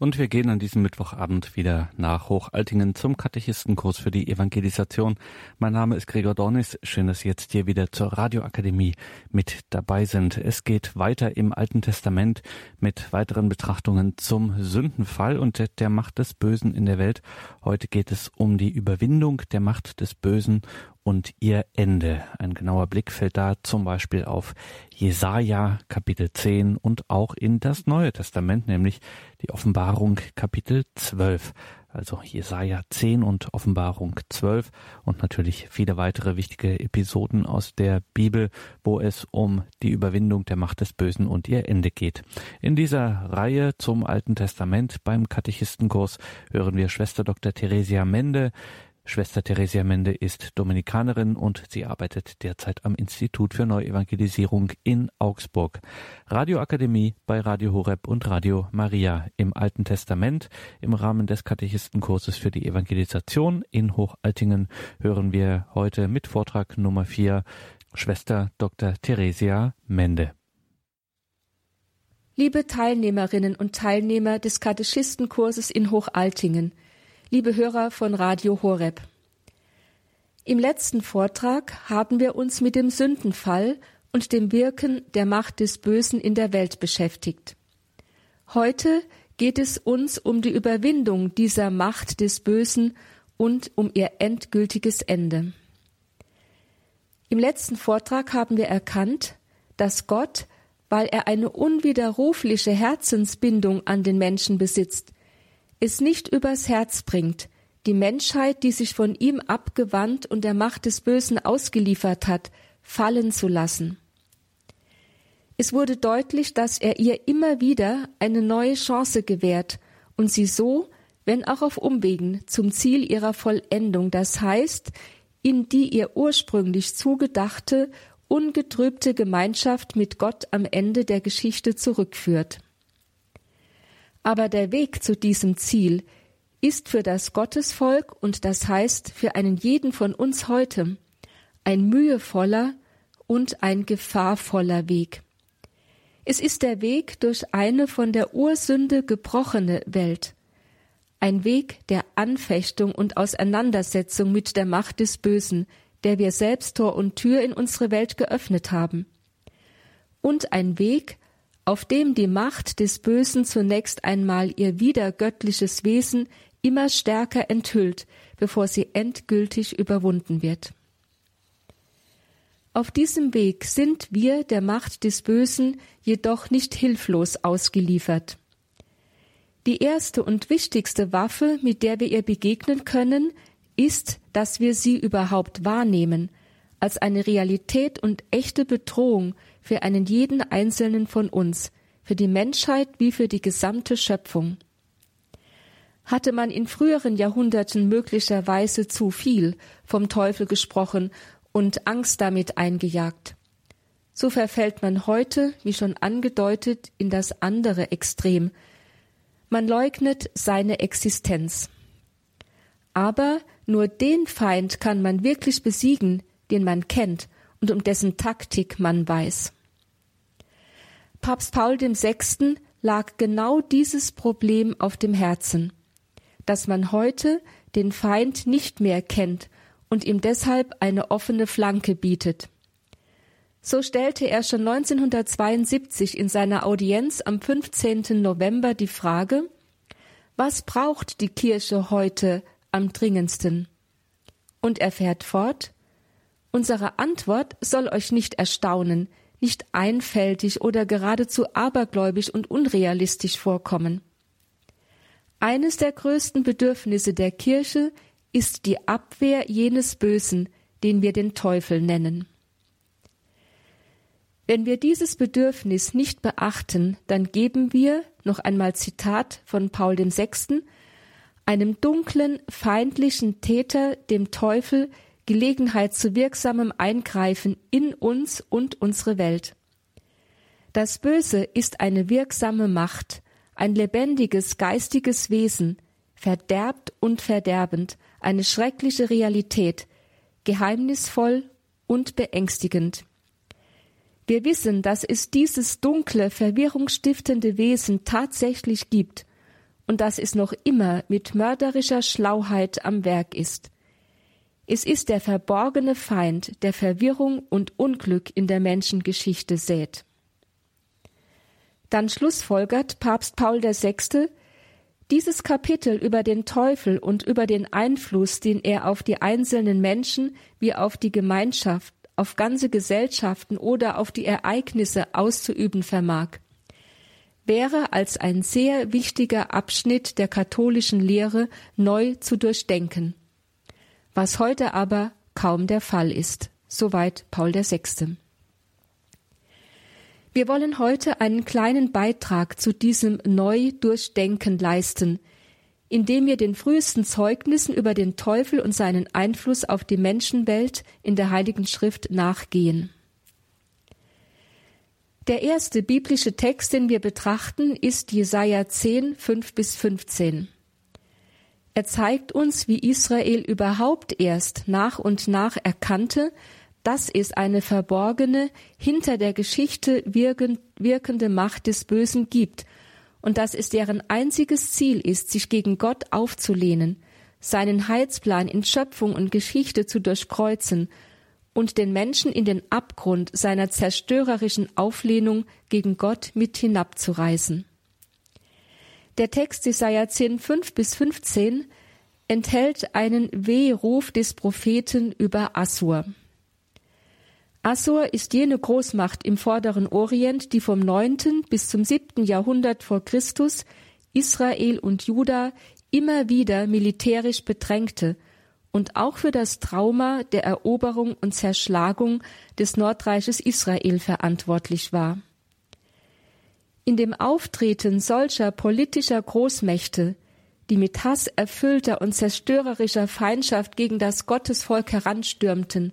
Und wir gehen an diesem Mittwochabend wieder nach Hochaltingen zum Katechistenkurs für die Evangelisation. Mein Name ist Gregor Dornis. Schön, dass Sie jetzt hier wieder zur Radioakademie mit dabei sind. Es geht weiter im Alten Testament mit weiteren Betrachtungen zum Sündenfall und der Macht des Bösen in der Welt. Heute geht es um die Überwindung der Macht des Bösen und ihr Ende. Ein genauer Blick fällt da zum Beispiel auf Jesaja Kapitel 10 und auch in das Neue Testament, nämlich die Offenbarung Kapitel 12. Also Jesaja 10 und Offenbarung 12 und natürlich viele weitere wichtige Episoden aus der Bibel, wo es um die Überwindung der Macht des Bösen und ihr Ende geht. In dieser Reihe zum Alten Testament beim Katechistenkurs hören wir Schwester Dr. Theresia Mende, Schwester Theresia Mende ist Dominikanerin und sie arbeitet derzeit am Institut für Neuevangelisierung in Augsburg. Radioakademie bei Radio Horeb und Radio Maria im Alten Testament. Im Rahmen des Katechistenkurses für die Evangelisation in Hochaltingen hören wir heute mit Vortrag Nummer 4 Schwester Dr. Theresia Mende. Liebe Teilnehmerinnen und Teilnehmer des Katechistenkurses in Hochaltingen, liebe Hörer von Radio Horeb. Im letzten Vortrag haben wir uns mit dem Sündenfall und dem Wirken der Macht des Bösen in der Welt beschäftigt. Heute geht es uns um die Überwindung dieser Macht des Bösen und um ihr endgültiges Ende. Im letzten Vortrag haben wir erkannt, dass Gott, weil er eine unwiderrufliche Herzensbindung an den Menschen besitzt, es nicht übers Herz bringt, die Menschheit, die sich von ihm abgewandt und der Macht des Bösen ausgeliefert hat, fallen zu lassen. Es wurde deutlich, dass er ihr immer wieder eine neue Chance gewährt und sie so, wenn auch auf Umwegen, zum Ziel ihrer Vollendung, das heißt, in die ihr ursprünglich zugedachte, ungetrübte Gemeinschaft mit Gott am Ende der Geschichte zurückführt. Aber der Weg zu diesem Ziel ist für das Gottesvolk und das heißt für einen jeden von uns heute ein mühevoller und ein gefahrvoller Weg. Es ist der Weg durch eine von der Ursünde gebrochene Welt, ein Weg der Anfechtung und Auseinandersetzung mit der Macht des Bösen, der wir selbst Tor und Tür in unsere Welt geöffnet haben, und ein Weg, auf dem die Macht des Bösen zunächst einmal ihr wiedergöttliches Wesen immer stärker enthüllt, bevor sie endgültig überwunden wird. Auf diesem Weg sind wir der Macht des Bösen jedoch nicht hilflos ausgeliefert. Die erste und wichtigste Waffe, mit der wir ihr begegnen können, ist, dass wir sie überhaupt wahrnehmen, als eine Realität und echte Bedrohung für einen jeden einzelnen von uns, für die Menschheit wie für die gesamte Schöpfung. Hatte man in früheren Jahrhunderten möglicherweise zu viel vom Teufel gesprochen und Angst damit eingejagt. So verfällt man heute, wie schon angedeutet, in das andere Extrem. Man leugnet seine Existenz. Aber nur den Feind kann man wirklich besiegen, den man kennt und um dessen Taktik man weiß. Papst Paul VI. lag genau dieses Problem auf dem Herzen, dass man heute den Feind nicht mehr kennt und ihm deshalb eine offene Flanke bietet. So stellte er schon 1972 in seiner Audienz am 15. November die Frage, was braucht die Kirche heute am dringendsten? Und er fährt fort, unsere Antwort soll euch nicht erstaunen, nicht einfältig oder geradezu abergläubisch und unrealistisch vorkommen. Eines der größten Bedürfnisse der Kirche ist die Abwehr jenes Bösen, den wir den Teufel nennen. Wenn wir dieses Bedürfnis nicht beachten, dann geben wir, noch einmal Zitat von Paul VI., einem dunklen, feindlichen Täter, dem Teufel, Gelegenheit zu wirksamem Eingreifen in uns und unsere Welt. Das Böse ist eine wirksame Macht, ein lebendiges geistiges Wesen, verderbt und verderbend, eine schreckliche Realität, geheimnisvoll und beängstigend. Wir wissen, dass es dieses dunkle, verwirrungsstiftende Wesen tatsächlich gibt, und dass es noch immer mit mörderischer Schlauheit am Werk ist. Es ist der verborgene Feind, der Verwirrung und Unglück in der Menschengeschichte sät. Dann schlussfolgert Papst Paul VI., dieses Kapitel über den Teufel und über den Einfluss, den er auf die einzelnen Menschen wie auf die Gemeinschaft, auf ganze Gesellschaften oder auf die Ereignisse auszuüben vermag, wäre als ein sehr wichtiger Abschnitt der katholischen Lehre neu zu durchdenken, was heute aber kaum der Fall ist. Soweit Paul VI. Wir wollen heute einen kleinen Beitrag zu diesem Neu-Durchdenken leisten, indem wir den frühesten Zeugnissen über den Teufel und seinen Einfluss auf die Menschenwelt in der Heiligen Schrift nachgehen. Der erste biblische Text, den wir betrachten, ist Jesaja 10, 5 bis 15. Er zeigt uns, wie Israel überhaupt erst nach und nach erkannte, dass es eine verborgene, hinter der Geschichte wirkende Macht des Bösen gibt und dass es deren einziges Ziel ist, sich gegen Gott aufzulehnen, seinen Heilsplan in Schöpfung und Geschichte zu durchkreuzen und den Menschen in den Abgrund seiner zerstörerischen Auflehnung gegen Gott mit hinabzureißen. Der Text Jesaja 10, 5 bis 15 enthält einen Wehruf des Propheten über Assur. Assur ist jene Großmacht im vorderen Orient, die vom 9. bis zum 7. Jahrhundert vor Christus Israel und Juda immer wieder militärisch bedrängte und auch für das Trauma der Eroberung und Zerschlagung des Nordreiches Israel verantwortlich war. In dem Auftreten solcher politischer Großmächte, die mit Hass erfüllter und zerstörerischer Feindschaft gegen das Gottesvolk heranstürmten,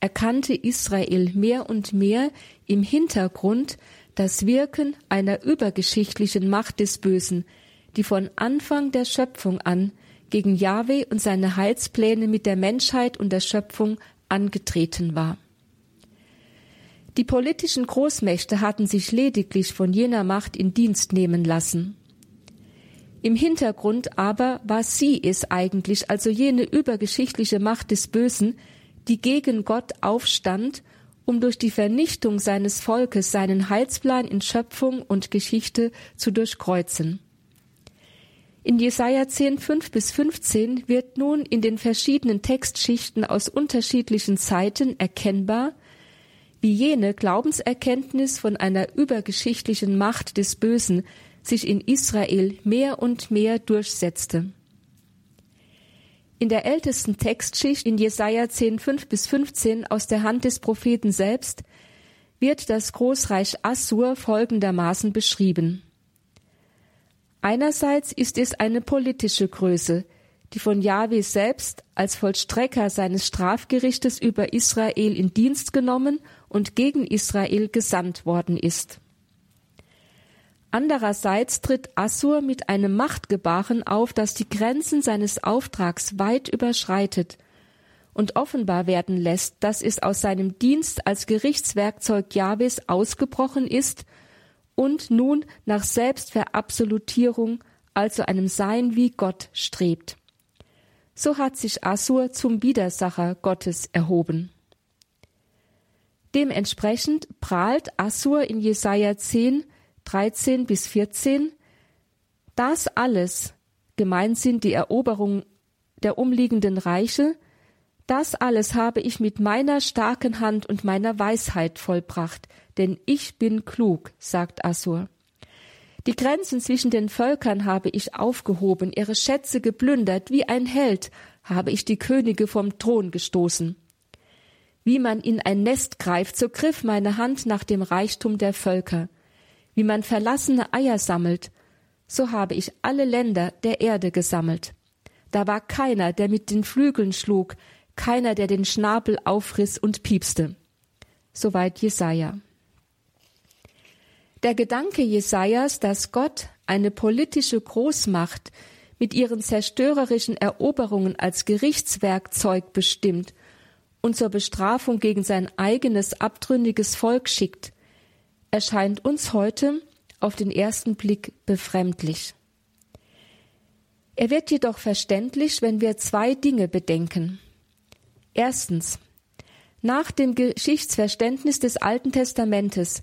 erkannte Israel mehr und mehr im Hintergrund das Wirken einer übergeschichtlichen Macht des Bösen, die von Anfang der Schöpfung an gegen Jahwe und seine Heilspläne mit der Menschheit und der Schöpfung angetreten war. Die politischen Großmächte hatten sich lediglich von jener Macht in Dienst nehmen lassen. Im Hintergrund aber war sie es eigentlich, also jene übergeschichtliche Macht des Bösen, die gegen Gott aufstand, um durch die Vernichtung seines Volkes seinen Heilsplan in Schöpfung und Geschichte zu durchkreuzen. In Jesaja 10, 5 bis 15 wird nun in den verschiedenen Textschichten aus unterschiedlichen Zeiten erkennbar, wie jene Glaubenserkenntnis von einer übergeschichtlichen Macht des Bösen sich in Israel mehr und mehr durchsetzte. In der ältesten Textschicht in Jesaja 10, 5 bis 15 aus der Hand des Propheten selbst wird das Großreich Assur folgendermaßen beschrieben. Einerseits ist es eine politische Größe, die von Jahwe selbst als Vollstrecker seines Strafgerichtes über Israel in Dienst genommen und gegen Israel gesandt worden ist. Andererseits tritt Assur mit einem Machtgebaren auf, das die Grenzen seines Auftrags weit überschreitet und offenbar werden lässt, dass es aus seinem Dienst als Gerichtswerkzeug Jahwes ausgebrochen ist und nun nach Selbstverabsolutierung, also einem Sein wie Gott, strebt. So hat sich Assur zum Widersacher Gottes erhoben. Dementsprechend prahlt Assur in Jesaja 10 13 bis 14, das alles, gemeint sind die Eroberung der umliegenden Reiche, das alles habe ich mit meiner starken Hand und meiner Weisheit vollbracht, denn ich bin klug, sagt Assur. Die Grenzen zwischen den Völkern habe ich aufgehoben, ihre Schätze geplündert, wie ein Held habe ich die Könige vom Thron gestoßen. Wie man in ein Nest greift, so griff meine Hand nach dem Reichtum der Völker wie man verlassene Eier sammelt, so habe ich alle Länder der Erde gesammelt. Da war keiner, der mit den Flügeln schlug, keiner, der den Schnabel aufriss und piepste. Soweit Jesaja. Der Gedanke Jesajas, dass Gott eine politische Großmacht mit ihren zerstörerischen Eroberungen als Gerichtswerkzeug bestimmt und zur Bestrafung gegen sein eigenes abtrünniges Volk schickt, erscheint uns heute auf den ersten Blick befremdlich. Er wird jedoch verständlich, wenn wir zwei Dinge bedenken. Erstens. Nach dem Geschichtsverständnis des Alten Testamentes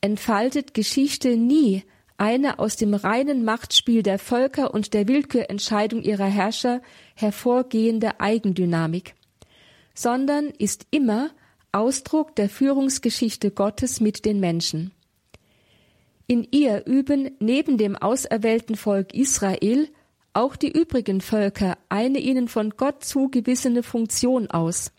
entfaltet Geschichte nie eine aus dem reinen Machtspiel der Völker und der Willkürentscheidung ihrer Herrscher hervorgehende Eigendynamik, sondern ist immer Ausdruck der Führungsgeschichte Gottes mit den Menschen. In ihr üben neben dem auserwählten Volk Israel auch die übrigen Völker eine ihnen von Gott zugewiesene Funktion aus.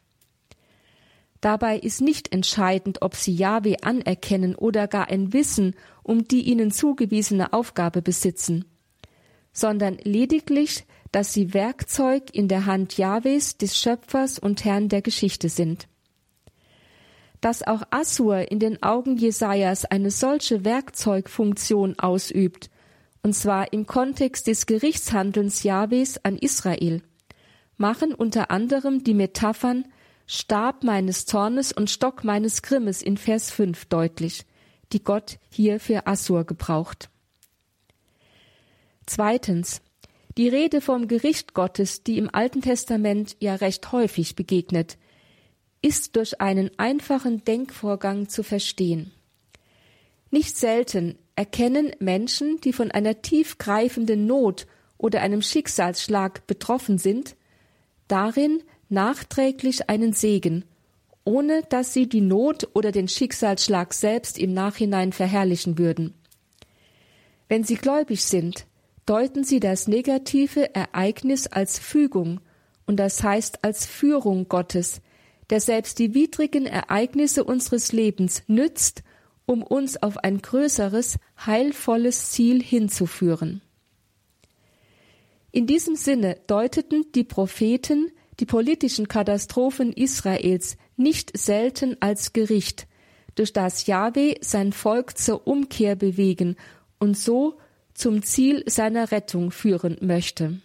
Dabei ist nicht entscheidend, ob sie Jahwe anerkennen oder gar ein Wissen um die ihnen zugewiesene Aufgabe besitzen, sondern lediglich, dass sie Werkzeug in der Hand Jahwes, des Schöpfers und Herrn der Geschichte sind. Dass auch Assur in den Augen Jesajas eine solche Werkzeugfunktion ausübt, und zwar im Kontext des Gerichtshandelns Jahwes an Israel, machen unter anderem die Metaphern Stab meines Zornes und Stock meines Grimmes in Vers 5 deutlich, die Gott hier für Assur gebraucht. Zweitens. Die Rede vom Gericht Gottes, die im Alten Testament ja recht häufig begegnet, ist durch einen einfachen Denkvorgang zu verstehen. Nicht selten erkennen Menschen, die von einer tiefgreifenden Not oder einem Schicksalsschlag betroffen sind, darin nachträglich einen Segen, ohne dass sie die Not oder den Schicksalsschlag selbst im Nachhinein verherrlichen würden. Wenn sie gläubig sind, deuten sie das negative Ereignis als Fügung und das heißt als Führung Gottes, der selbst die widrigen Ereignisse unseres Lebens nützt, um uns auf ein größeres, heilvolles Ziel hinzuführen. In diesem Sinne deuteten die Propheten die politischen Katastrophen Israels nicht selten als Gericht, durch das Jahwe sein Volk zur Umkehr bewegen und so zum Ziel seiner Rettung führen möchte.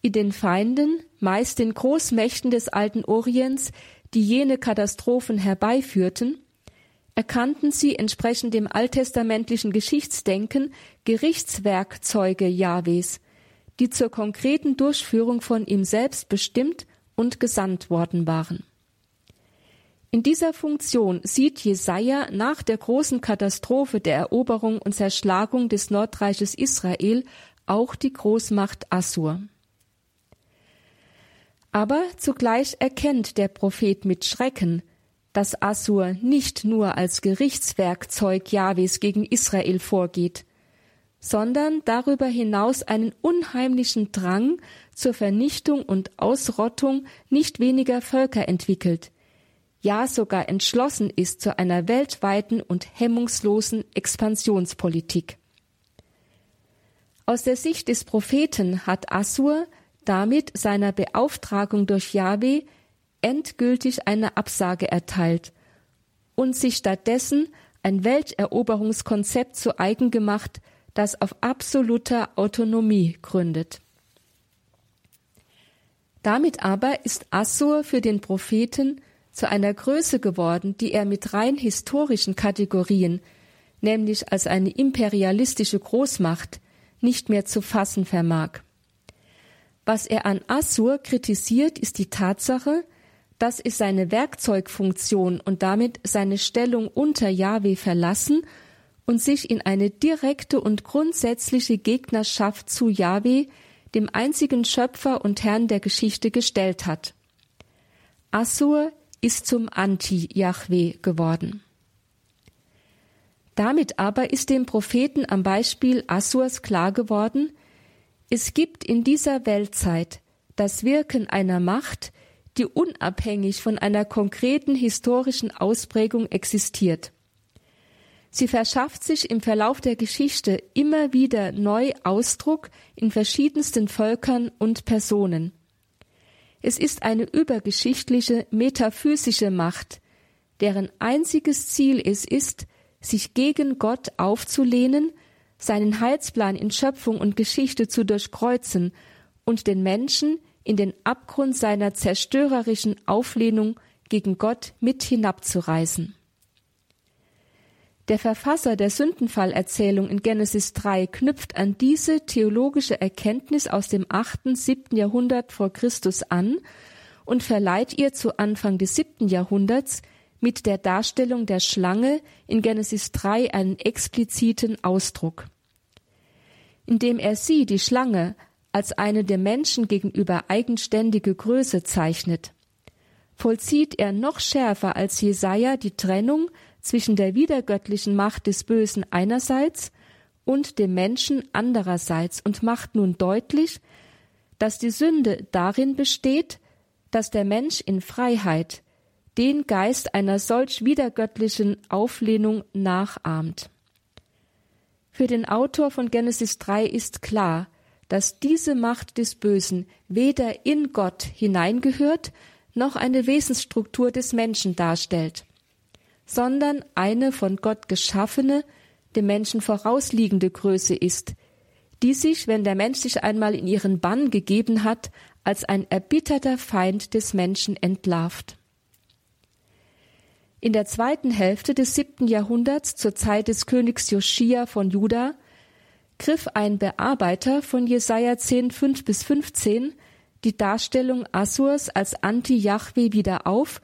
In den Feinden, meist den Großmächten des alten Orients, die jene Katastrophen herbeiführten, erkannten sie entsprechend dem alttestamentlichen Geschichtsdenken Gerichtswerkzeuge Jahwes, die zur konkreten Durchführung von ihm selbst bestimmt und gesandt worden waren. In dieser Funktion sieht Jesaja nach der großen Katastrophe der Eroberung und Zerschlagung des Nordreiches Israel auch die Großmacht Assur. Aber zugleich erkennt der Prophet mit Schrecken, dass Assur nicht nur als Gerichtswerkzeug Jahwes gegen Israel vorgeht, sondern darüber hinaus einen unheimlichen Drang zur Vernichtung und Ausrottung nicht weniger Völker entwickelt, ja sogar entschlossen ist zu einer weltweiten und hemmungslosen Expansionspolitik. Aus der Sicht des Propheten hat Assur damit seiner Beauftragung durch Yahweh endgültig eine Absage erteilt und sich stattdessen ein Welteroberungskonzept zu eigen gemacht, das auf absoluter Autonomie gründet. Damit aber ist Assur für den Propheten zu einer Größe geworden, die er mit rein historischen Kategorien, nämlich als eine imperialistische Großmacht, nicht mehr zu fassen vermag. Was er an Assur kritisiert, ist die Tatsache, dass es seine Werkzeugfunktion und damit seine Stellung unter Jahwe verlassen und sich in eine direkte und grundsätzliche Gegnerschaft zu Yahweh, dem einzigen Schöpfer und Herrn der Geschichte, gestellt hat. Assur ist zum Anti-Yahweh geworden. Damit aber ist dem Propheten am Beispiel Assurs klar geworden, es gibt in dieser Weltzeit das Wirken einer Macht, die unabhängig von einer konkreten historischen Ausprägung existiert. Sie verschafft sich im Verlauf der Geschichte immer wieder neu Ausdruck in verschiedensten Völkern und Personen. Es ist eine übergeschichtliche, metaphysische Macht, deren einziges Ziel es ist, sich gegen Gott aufzulehnen, seinen Heilsplan in Schöpfung und Geschichte zu durchkreuzen und den Menschen in den Abgrund seiner zerstörerischen Auflehnung gegen Gott mit hinabzureißen. Der Verfasser der Sündenfallerzählung in Genesis 3 knüpft an diese theologische Erkenntnis aus dem 8., 7. Jahrhundert vor Christus an und verleiht ihr zu Anfang des 7. Jahrhunderts mit der Darstellung der Schlange in Genesis 3 einen expliziten Ausdruck. Indem er sie, die Schlange, als eine dem Menschen gegenüber eigenständige Größe zeichnet, vollzieht er noch schärfer als Jesaja die Trennung zwischen der wiedergöttlichen Macht des Bösen einerseits und dem Menschen andererseits und macht nun deutlich, dass die Sünde darin besteht, dass der Mensch in Freiheit den Geist einer solch wiedergöttlichen Auflehnung nachahmt. Für den Autor von Genesis 3 ist klar, dass diese Macht des Bösen weder in Gott hineingehört, noch eine Wesensstruktur des Menschen darstellt sondern eine von Gott geschaffene, dem Menschen vorausliegende Größe ist, die sich, wenn der Mensch sich einmal in ihren Bann gegeben hat, als ein erbitterter Feind des Menschen entlarvt. In der zweiten Hälfte des siebten Jahrhunderts, zur Zeit des Königs Joschia von Juda, griff ein Bearbeiter von Jesaja 10, 5 bis 15 die Darstellung Assurs als Anti-Jahwe wieder auf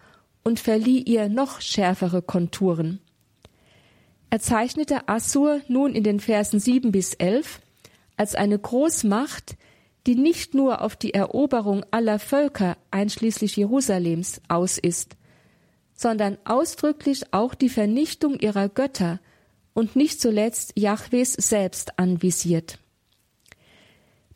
und verlieh ihr noch schärfere Konturen. Er zeichnete Assur nun in den Versen sieben bis elf als eine Großmacht, die nicht nur auf die Eroberung aller Völker einschließlich Jerusalems aus ist, sondern ausdrücklich auch die Vernichtung ihrer Götter und nicht zuletzt Jahwes selbst anvisiert.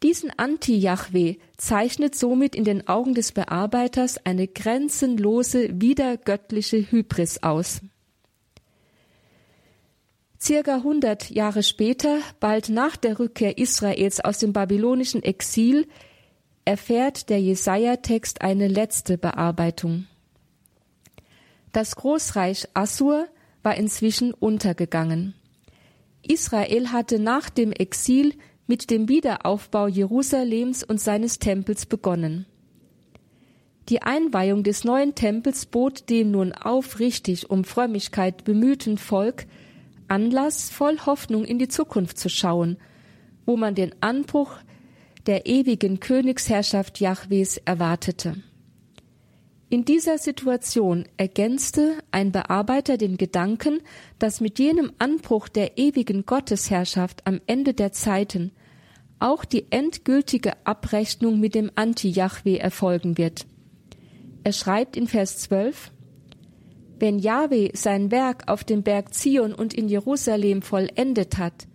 Diesen Anti-Jahwe zeichnet somit in den Augen des Bearbeiters eine grenzenlose, wiedergöttliche Hybris aus. Circa 100 Jahre später, bald nach der Rückkehr Israels aus dem babylonischen Exil, erfährt der Jesaja-Text eine letzte Bearbeitung. Das Großreich Assur war inzwischen untergegangen. Israel hatte nach dem Exil mit dem Wiederaufbau Jerusalems und seines Tempels begonnen. Die Einweihung des neuen Tempels bot dem nun aufrichtig um Frömmigkeit bemühten Volk Anlass, voll Hoffnung in die Zukunft zu schauen, wo man den Anbruch der ewigen Königsherrschaft Jahwes erwartete. In dieser Situation ergänzte ein Bearbeiter den Gedanken, dass mit jenem Anbruch der ewigen Gottesherrschaft am Ende der Zeiten auch die endgültige Abrechnung mit dem Anti-Jahwe erfolgen wird. Er schreibt in Vers 12, Wenn Jahwe sein Werk auf dem Berg Zion und in Jerusalem vollendet hat,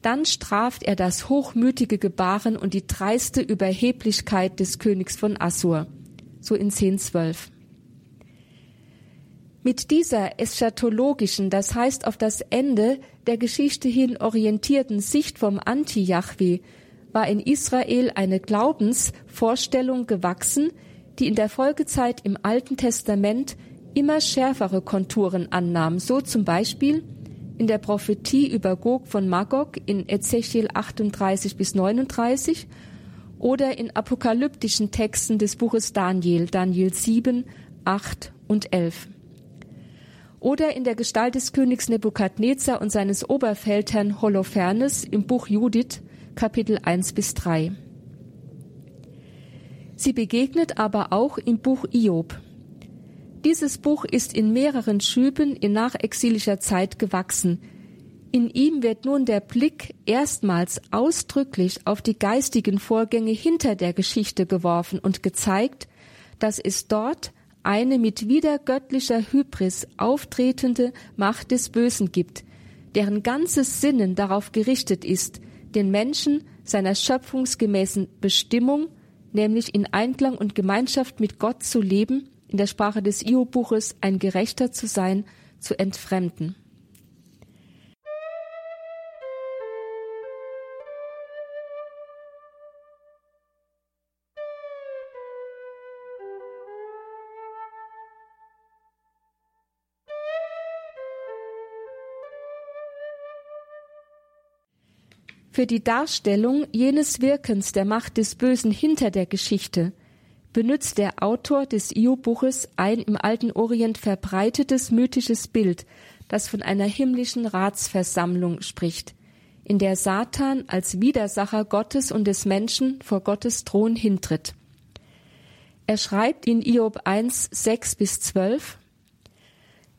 dann straft er das hochmütige Gebaren und die dreiste Überheblichkeit des Königs von Assur so in 10.12. Mit dieser eschatologischen, das heißt auf das Ende der Geschichte hin orientierten Sicht vom Anti-Yahweh war in Israel eine Glaubensvorstellung gewachsen, die in der Folgezeit im Alten Testament immer schärfere Konturen annahm, so zum Beispiel in der Prophetie über Gog von Magog in Ezechiel 38 bis 39 oder in apokalyptischen Texten des Buches Daniel, Daniel 7, 8 und 11. Oder in der Gestalt des Königs Nebukadnezar und seines Oberfeldherrn Holofernes im Buch Judith, Kapitel 1 bis 3. Sie begegnet aber auch im Buch Iob. Dieses Buch ist in mehreren Schüben in nachexilischer Zeit gewachsen, in ihm wird nun der Blick erstmals ausdrücklich auf die geistigen Vorgänge hinter der Geschichte geworfen und gezeigt, dass es dort eine mit wiedergöttlicher Hybris auftretende Macht des Bösen gibt, deren ganzes Sinnen darauf gerichtet ist, den Menschen seiner schöpfungsgemäßen Bestimmung, nämlich in Einklang und Gemeinschaft mit Gott zu leben, in der Sprache des Io-Buches ein Gerechter zu sein, zu entfremden. Für die Darstellung jenes Wirkens der Macht des Bösen hinter der Geschichte benutzt der Autor des Io-Buches ein im alten Orient verbreitetes mythisches Bild, das von einer himmlischen Ratsversammlung spricht, in der Satan als Widersacher Gottes und des Menschen vor Gottes Thron hintritt. Er schreibt in Iob 1, 6 bis 12,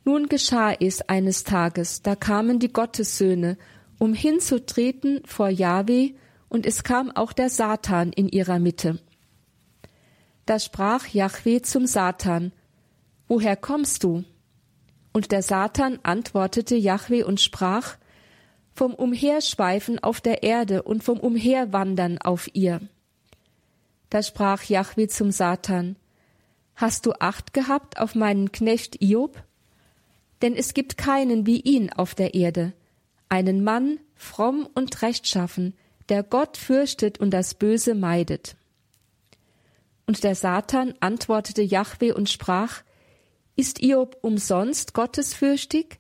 Nun geschah es eines Tages, da kamen die Gottessöhne, um hinzutreten vor Jahwe, und es kam auch der Satan in ihrer Mitte. Da sprach Jahwe zum Satan, Woher kommst du? Und der Satan antwortete Jahwe und sprach, Vom Umherschweifen auf der Erde und vom Umherwandern auf ihr. Da sprach Jahwe zum Satan, Hast du Acht gehabt auf meinen Knecht Iob? Denn es gibt keinen wie ihn auf der Erde, einen Mann, fromm und rechtschaffen, der Gott fürchtet und das Böse meidet. Und der Satan antwortete Jahwe und sprach, Ist Iob umsonst gottesfürchtig?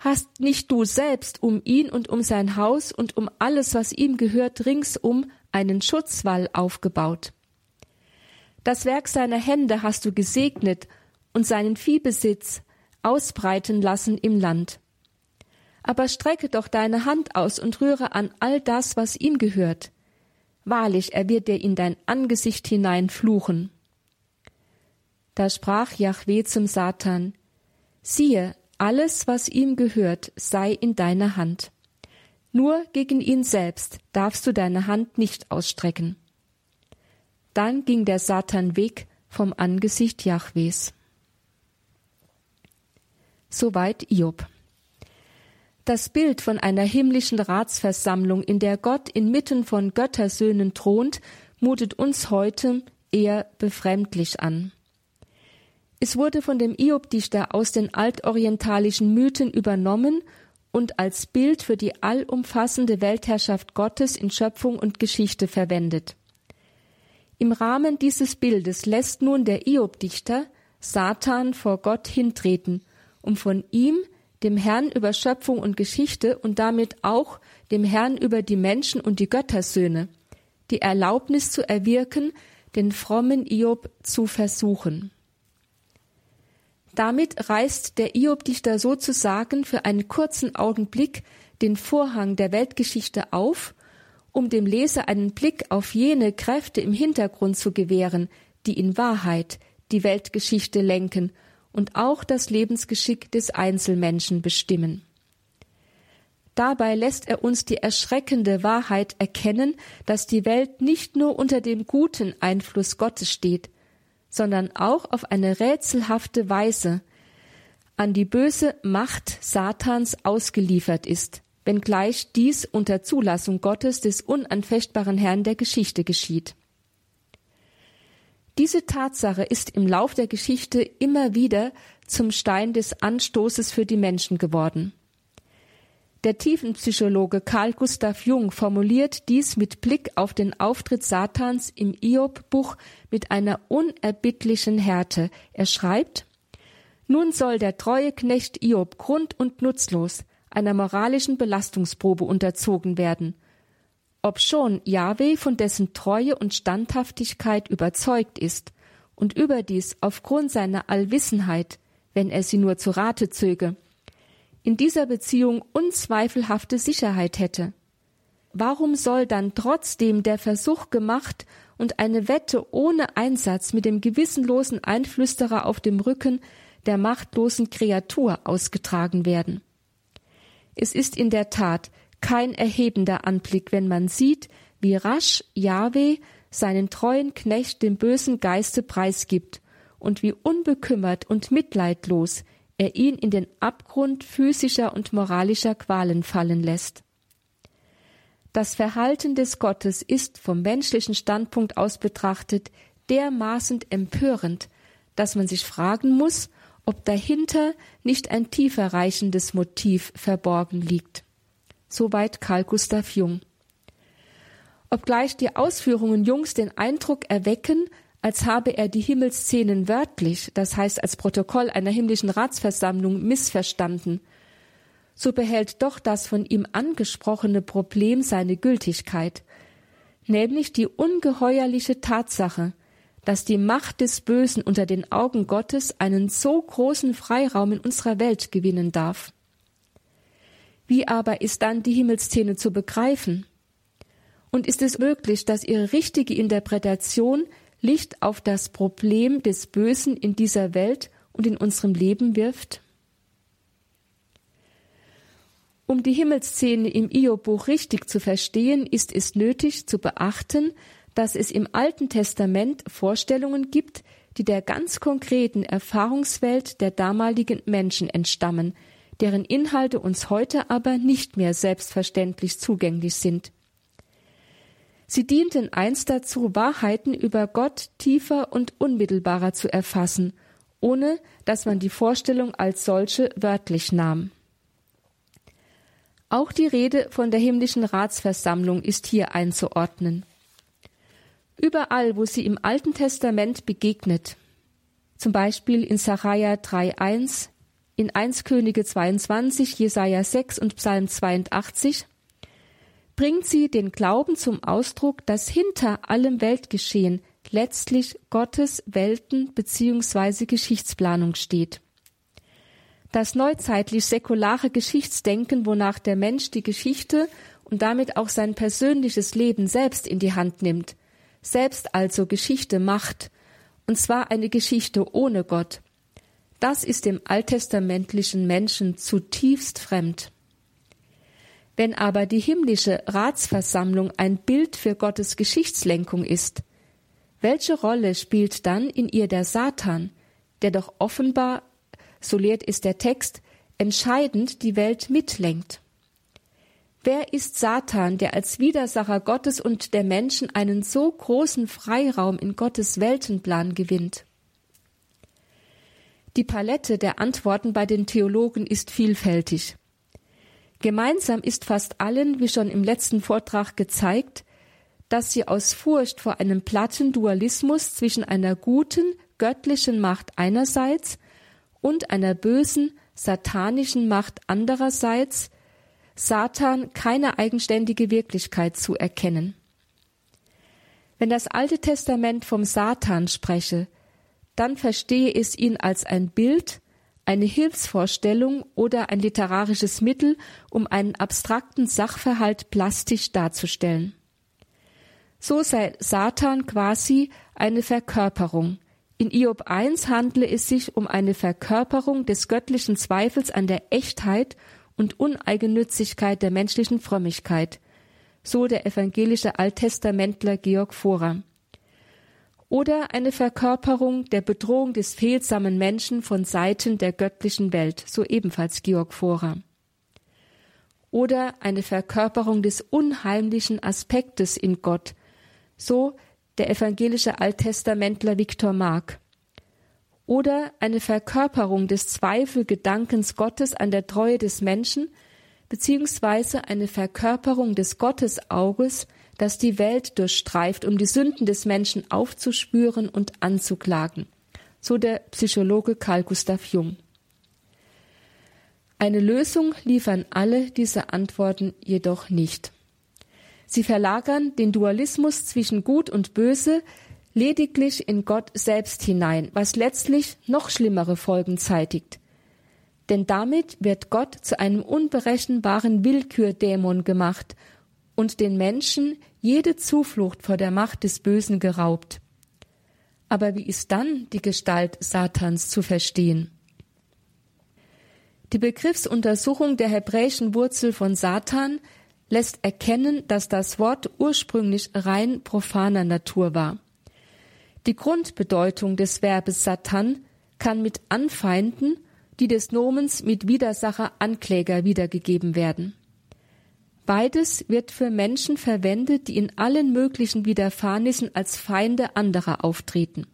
Hast nicht du selbst um ihn und um sein Haus und um alles, was ihm gehört, ringsum einen Schutzwall aufgebaut? Das Werk seiner Hände hast du gesegnet und seinen Viehbesitz ausbreiten lassen im Land. Aber strecke doch deine Hand aus und rühre an all das, was ihm gehört. Wahrlich, er wird dir in dein Angesicht hinein fluchen. Da sprach Jahwe zum Satan, siehe, alles, was ihm gehört, sei in deiner Hand. Nur gegen ihn selbst darfst du deine Hand nicht ausstrecken. Dann ging der Satan weg vom Angesicht Jahwes. Soweit Job. Das Bild von einer himmlischen Ratsversammlung, in der Gott inmitten von Göttersöhnen thront, mutet uns heute eher befremdlich an. Es wurde von dem Iob-Dichter aus den altorientalischen Mythen übernommen und als Bild für die allumfassende Weltherrschaft Gottes in Schöpfung und Geschichte verwendet. Im Rahmen dieses Bildes lässt nun der Iob-Dichter Satan vor Gott hintreten, um von ihm dem Herrn über Schöpfung und Geschichte und damit auch dem Herrn über die Menschen und die Göttersöhne, die Erlaubnis zu erwirken, den frommen Iob zu versuchen. Damit reißt der Iob-Dichter sozusagen für einen kurzen Augenblick den Vorhang der Weltgeschichte auf, um dem Leser einen Blick auf jene Kräfte im Hintergrund zu gewähren, die in Wahrheit die Weltgeschichte lenken und auch das Lebensgeschick des Einzelmenschen bestimmen. Dabei lässt er uns die erschreckende Wahrheit erkennen, dass die Welt nicht nur unter dem guten Einfluss Gottes steht, sondern auch auf eine rätselhafte Weise an die böse Macht Satans ausgeliefert ist, wenngleich dies unter Zulassung Gottes des unanfechtbaren Herrn der Geschichte geschieht. Diese Tatsache ist im Lauf der Geschichte immer wieder zum Stein des Anstoßes für die Menschen geworden. Der Tiefenpsychologe Carl Gustav Jung formuliert dies mit Blick auf den Auftritt Satans im Iob-Buch mit einer unerbittlichen Härte. Er schreibt, nun soll der treue Knecht Iob grund- und nutzlos einer moralischen Belastungsprobe unterzogen werden obschon Jahwe von dessen Treue und Standhaftigkeit überzeugt ist und überdies aufgrund seiner Allwissenheit, wenn er sie nur zu Rate zöge, in dieser Beziehung unzweifelhafte Sicherheit hätte. Warum soll dann trotzdem der Versuch gemacht und eine Wette ohne Einsatz mit dem gewissenlosen Einflüsterer auf dem Rücken der machtlosen Kreatur ausgetragen werden? Es ist in der Tat kein erhebender Anblick, wenn man sieht, wie rasch Jahwe seinen treuen Knecht dem bösen Geiste preisgibt und wie unbekümmert und mitleidlos er ihn in den Abgrund physischer und moralischer Qualen fallen lässt. Das Verhalten des Gottes ist vom menschlichen Standpunkt aus betrachtet dermaßen empörend, dass man sich fragen muss, ob dahinter nicht ein tiefer reichendes Motiv verborgen liegt. Soweit Karl Gustav Jung. Obgleich die Ausführungen Jungs den Eindruck erwecken, als habe er die Himmelsszenen wörtlich, das heißt als Protokoll einer himmlischen Ratsversammlung, missverstanden, so behält doch das von ihm angesprochene Problem seine Gültigkeit, nämlich die ungeheuerliche Tatsache, dass die Macht des Bösen unter den Augen Gottes einen so großen Freiraum in unserer Welt gewinnen darf. Wie aber ist dann die Himmelsszene zu begreifen? Und ist es möglich, dass ihre richtige Interpretation Licht auf das Problem des Bösen in dieser Welt und in unserem Leben wirft? Um die Himmelsszene im Iob-Buch richtig zu verstehen, ist es nötig zu beachten, dass es im Alten Testament Vorstellungen gibt, die der ganz konkreten Erfahrungswelt der damaligen Menschen entstammen, deren Inhalte uns heute aber nicht mehr selbstverständlich zugänglich sind. Sie dienten einst dazu, Wahrheiten über Gott tiefer und unmittelbarer zu erfassen, ohne dass man die Vorstellung als solche wörtlich nahm. Auch die Rede von der himmlischen Ratsversammlung ist hier einzuordnen. Überall, wo sie im Alten Testament begegnet, zum Beispiel in Sacharja 3,1, in 1 Könige 22, Jesaja 6 und Psalm 82, bringt sie den Glauben zum Ausdruck, dass hinter allem Weltgeschehen letztlich Gottes Welten bzw. Geschichtsplanung steht. Das neuzeitlich säkulare Geschichtsdenken, wonach der Mensch die Geschichte und damit auch sein persönliches Leben selbst in die Hand nimmt, selbst also Geschichte macht, und zwar eine Geschichte ohne Gott, das ist dem alttestamentlichen Menschen zutiefst fremd. Wenn aber die himmlische Ratsversammlung ein Bild für Gottes Geschichtslenkung ist, welche Rolle spielt dann in ihr der Satan, der doch offenbar so lehrt es der Text, entscheidend die Welt mitlenkt. Wer ist Satan, der als Widersacher Gottes und der Menschen einen so großen Freiraum in Gottes Weltenplan gewinnt? Die Palette der Antworten bei den Theologen ist vielfältig. Gemeinsam ist fast allen, wie schon im letzten Vortrag gezeigt, dass sie aus Furcht vor einem platten Dualismus zwischen einer guten, göttlichen Macht einerseits und einer bösen, satanischen Macht andererseits Satan keine eigenständige Wirklichkeit zu erkennen. Wenn das Alte Testament vom Satan spreche, dann verstehe es ihn als ein Bild, eine Hilfsvorstellung oder ein literarisches Mittel, um einen abstrakten Sachverhalt plastisch darzustellen. So sei Satan quasi eine Verkörperung, in Iob 1 handle es sich um eine Verkörperung des göttlichen Zweifels an der Echtheit und Uneigennützigkeit der menschlichen Frömmigkeit, so der evangelische Alttestamentler Georg Vorer. Oder eine Verkörperung der Bedrohung des fehlsamen Menschen von Seiten der göttlichen Welt, so ebenfalls Georg Vorer. Oder eine Verkörperung des unheimlichen Aspektes in Gott, so der evangelische Alttestamentler Viktor Mark. Oder eine Verkörperung des Zweifelgedankens Gottes an der Treue des Menschen, beziehungsweise eine Verkörperung des Gottesauges, das die Welt durchstreift, um die Sünden des Menschen aufzuspüren und anzuklagen. So der Psychologe Carl Gustav Jung. Eine Lösung liefern alle diese Antworten jedoch nicht. Sie verlagern den Dualismus zwischen Gut und Böse lediglich in Gott selbst hinein, was letztlich noch schlimmere Folgen zeitigt. Denn damit wird Gott zu einem unberechenbaren Willkürdämon gemacht und den Menschen jede Zuflucht vor der Macht des Bösen geraubt. Aber wie ist dann die Gestalt Satans zu verstehen? Die Begriffsuntersuchung der hebräischen Wurzel von Satan lässt erkennen, dass das Wort ursprünglich rein profaner Natur war. Die Grundbedeutung des Verbes Satan kann mit Anfeinden, die des Nomens mit Widersacher Ankläger wiedergegeben werden. Beides wird für Menschen verwendet, die in allen möglichen Widerfahrnissen als Feinde anderer auftreten.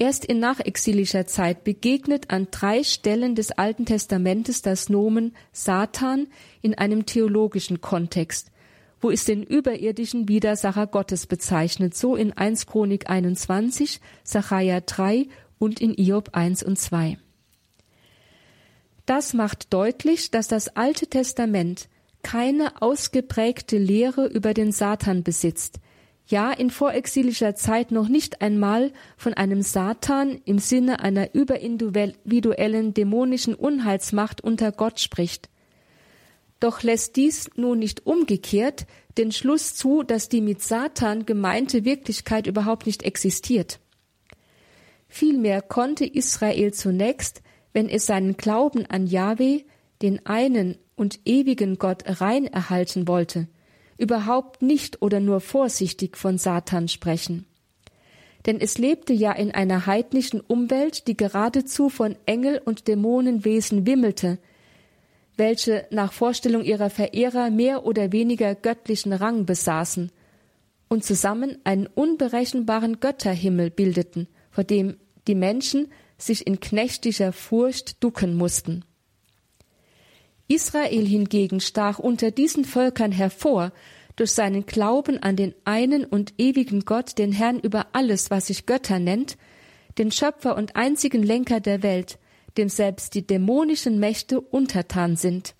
Erst in nachexilischer Zeit begegnet an drei Stellen des Alten Testamentes das Nomen Satan in einem theologischen Kontext, wo es den überirdischen Widersacher Gottes bezeichnet, so in 1 Chronik 21, Sacharja 3 und in Iob 1 und 2. Das macht deutlich, dass das Alte Testament keine ausgeprägte Lehre über den Satan besitzt, ja in vorexilischer Zeit noch nicht einmal von einem Satan im Sinne einer überindividuellen dämonischen Unheilsmacht unter Gott spricht. Doch lässt dies nun nicht umgekehrt den Schluss zu, dass die mit Satan gemeinte Wirklichkeit überhaupt nicht existiert. Vielmehr konnte Israel zunächst, wenn es seinen Glauben an Jahwe, den einen und ewigen Gott rein erhalten wollte, überhaupt nicht oder nur vorsichtig von Satan sprechen. Denn es lebte ja in einer heidnischen Umwelt, die geradezu von Engel und Dämonenwesen wimmelte, welche nach Vorstellung ihrer Verehrer mehr oder weniger göttlichen Rang besaßen und zusammen einen unberechenbaren Götterhimmel bildeten, vor dem die Menschen sich in knechtischer Furcht ducken mussten. Israel hingegen stach unter diesen Völkern hervor durch seinen Glauben an den einen und ewigen Gott, den Herrn über alles, was sich Götter nennt, den Schöpfer und einzigen Lenker der Welt, dem selbst die dämonischen Mächte untertan sind.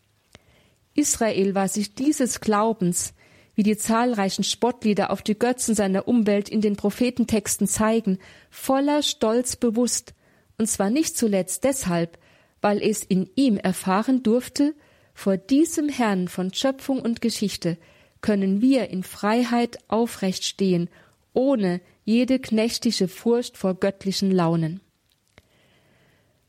Israel war sich dieses Glaubens, wie die zahlreichen Spottlieder auf die Götzen seiner Umwelt in den Prophetentexten zeigen, voller Stolz bewusst, und zwar nicht zuletzt deshalb, weil es in ihm erfahren durfte, vor diesem Herrn von Schöpfung und Geschichte können wir in Freiheit aufrecht stehen, ohne jede knechtische Furcht vor göttlichen Launen.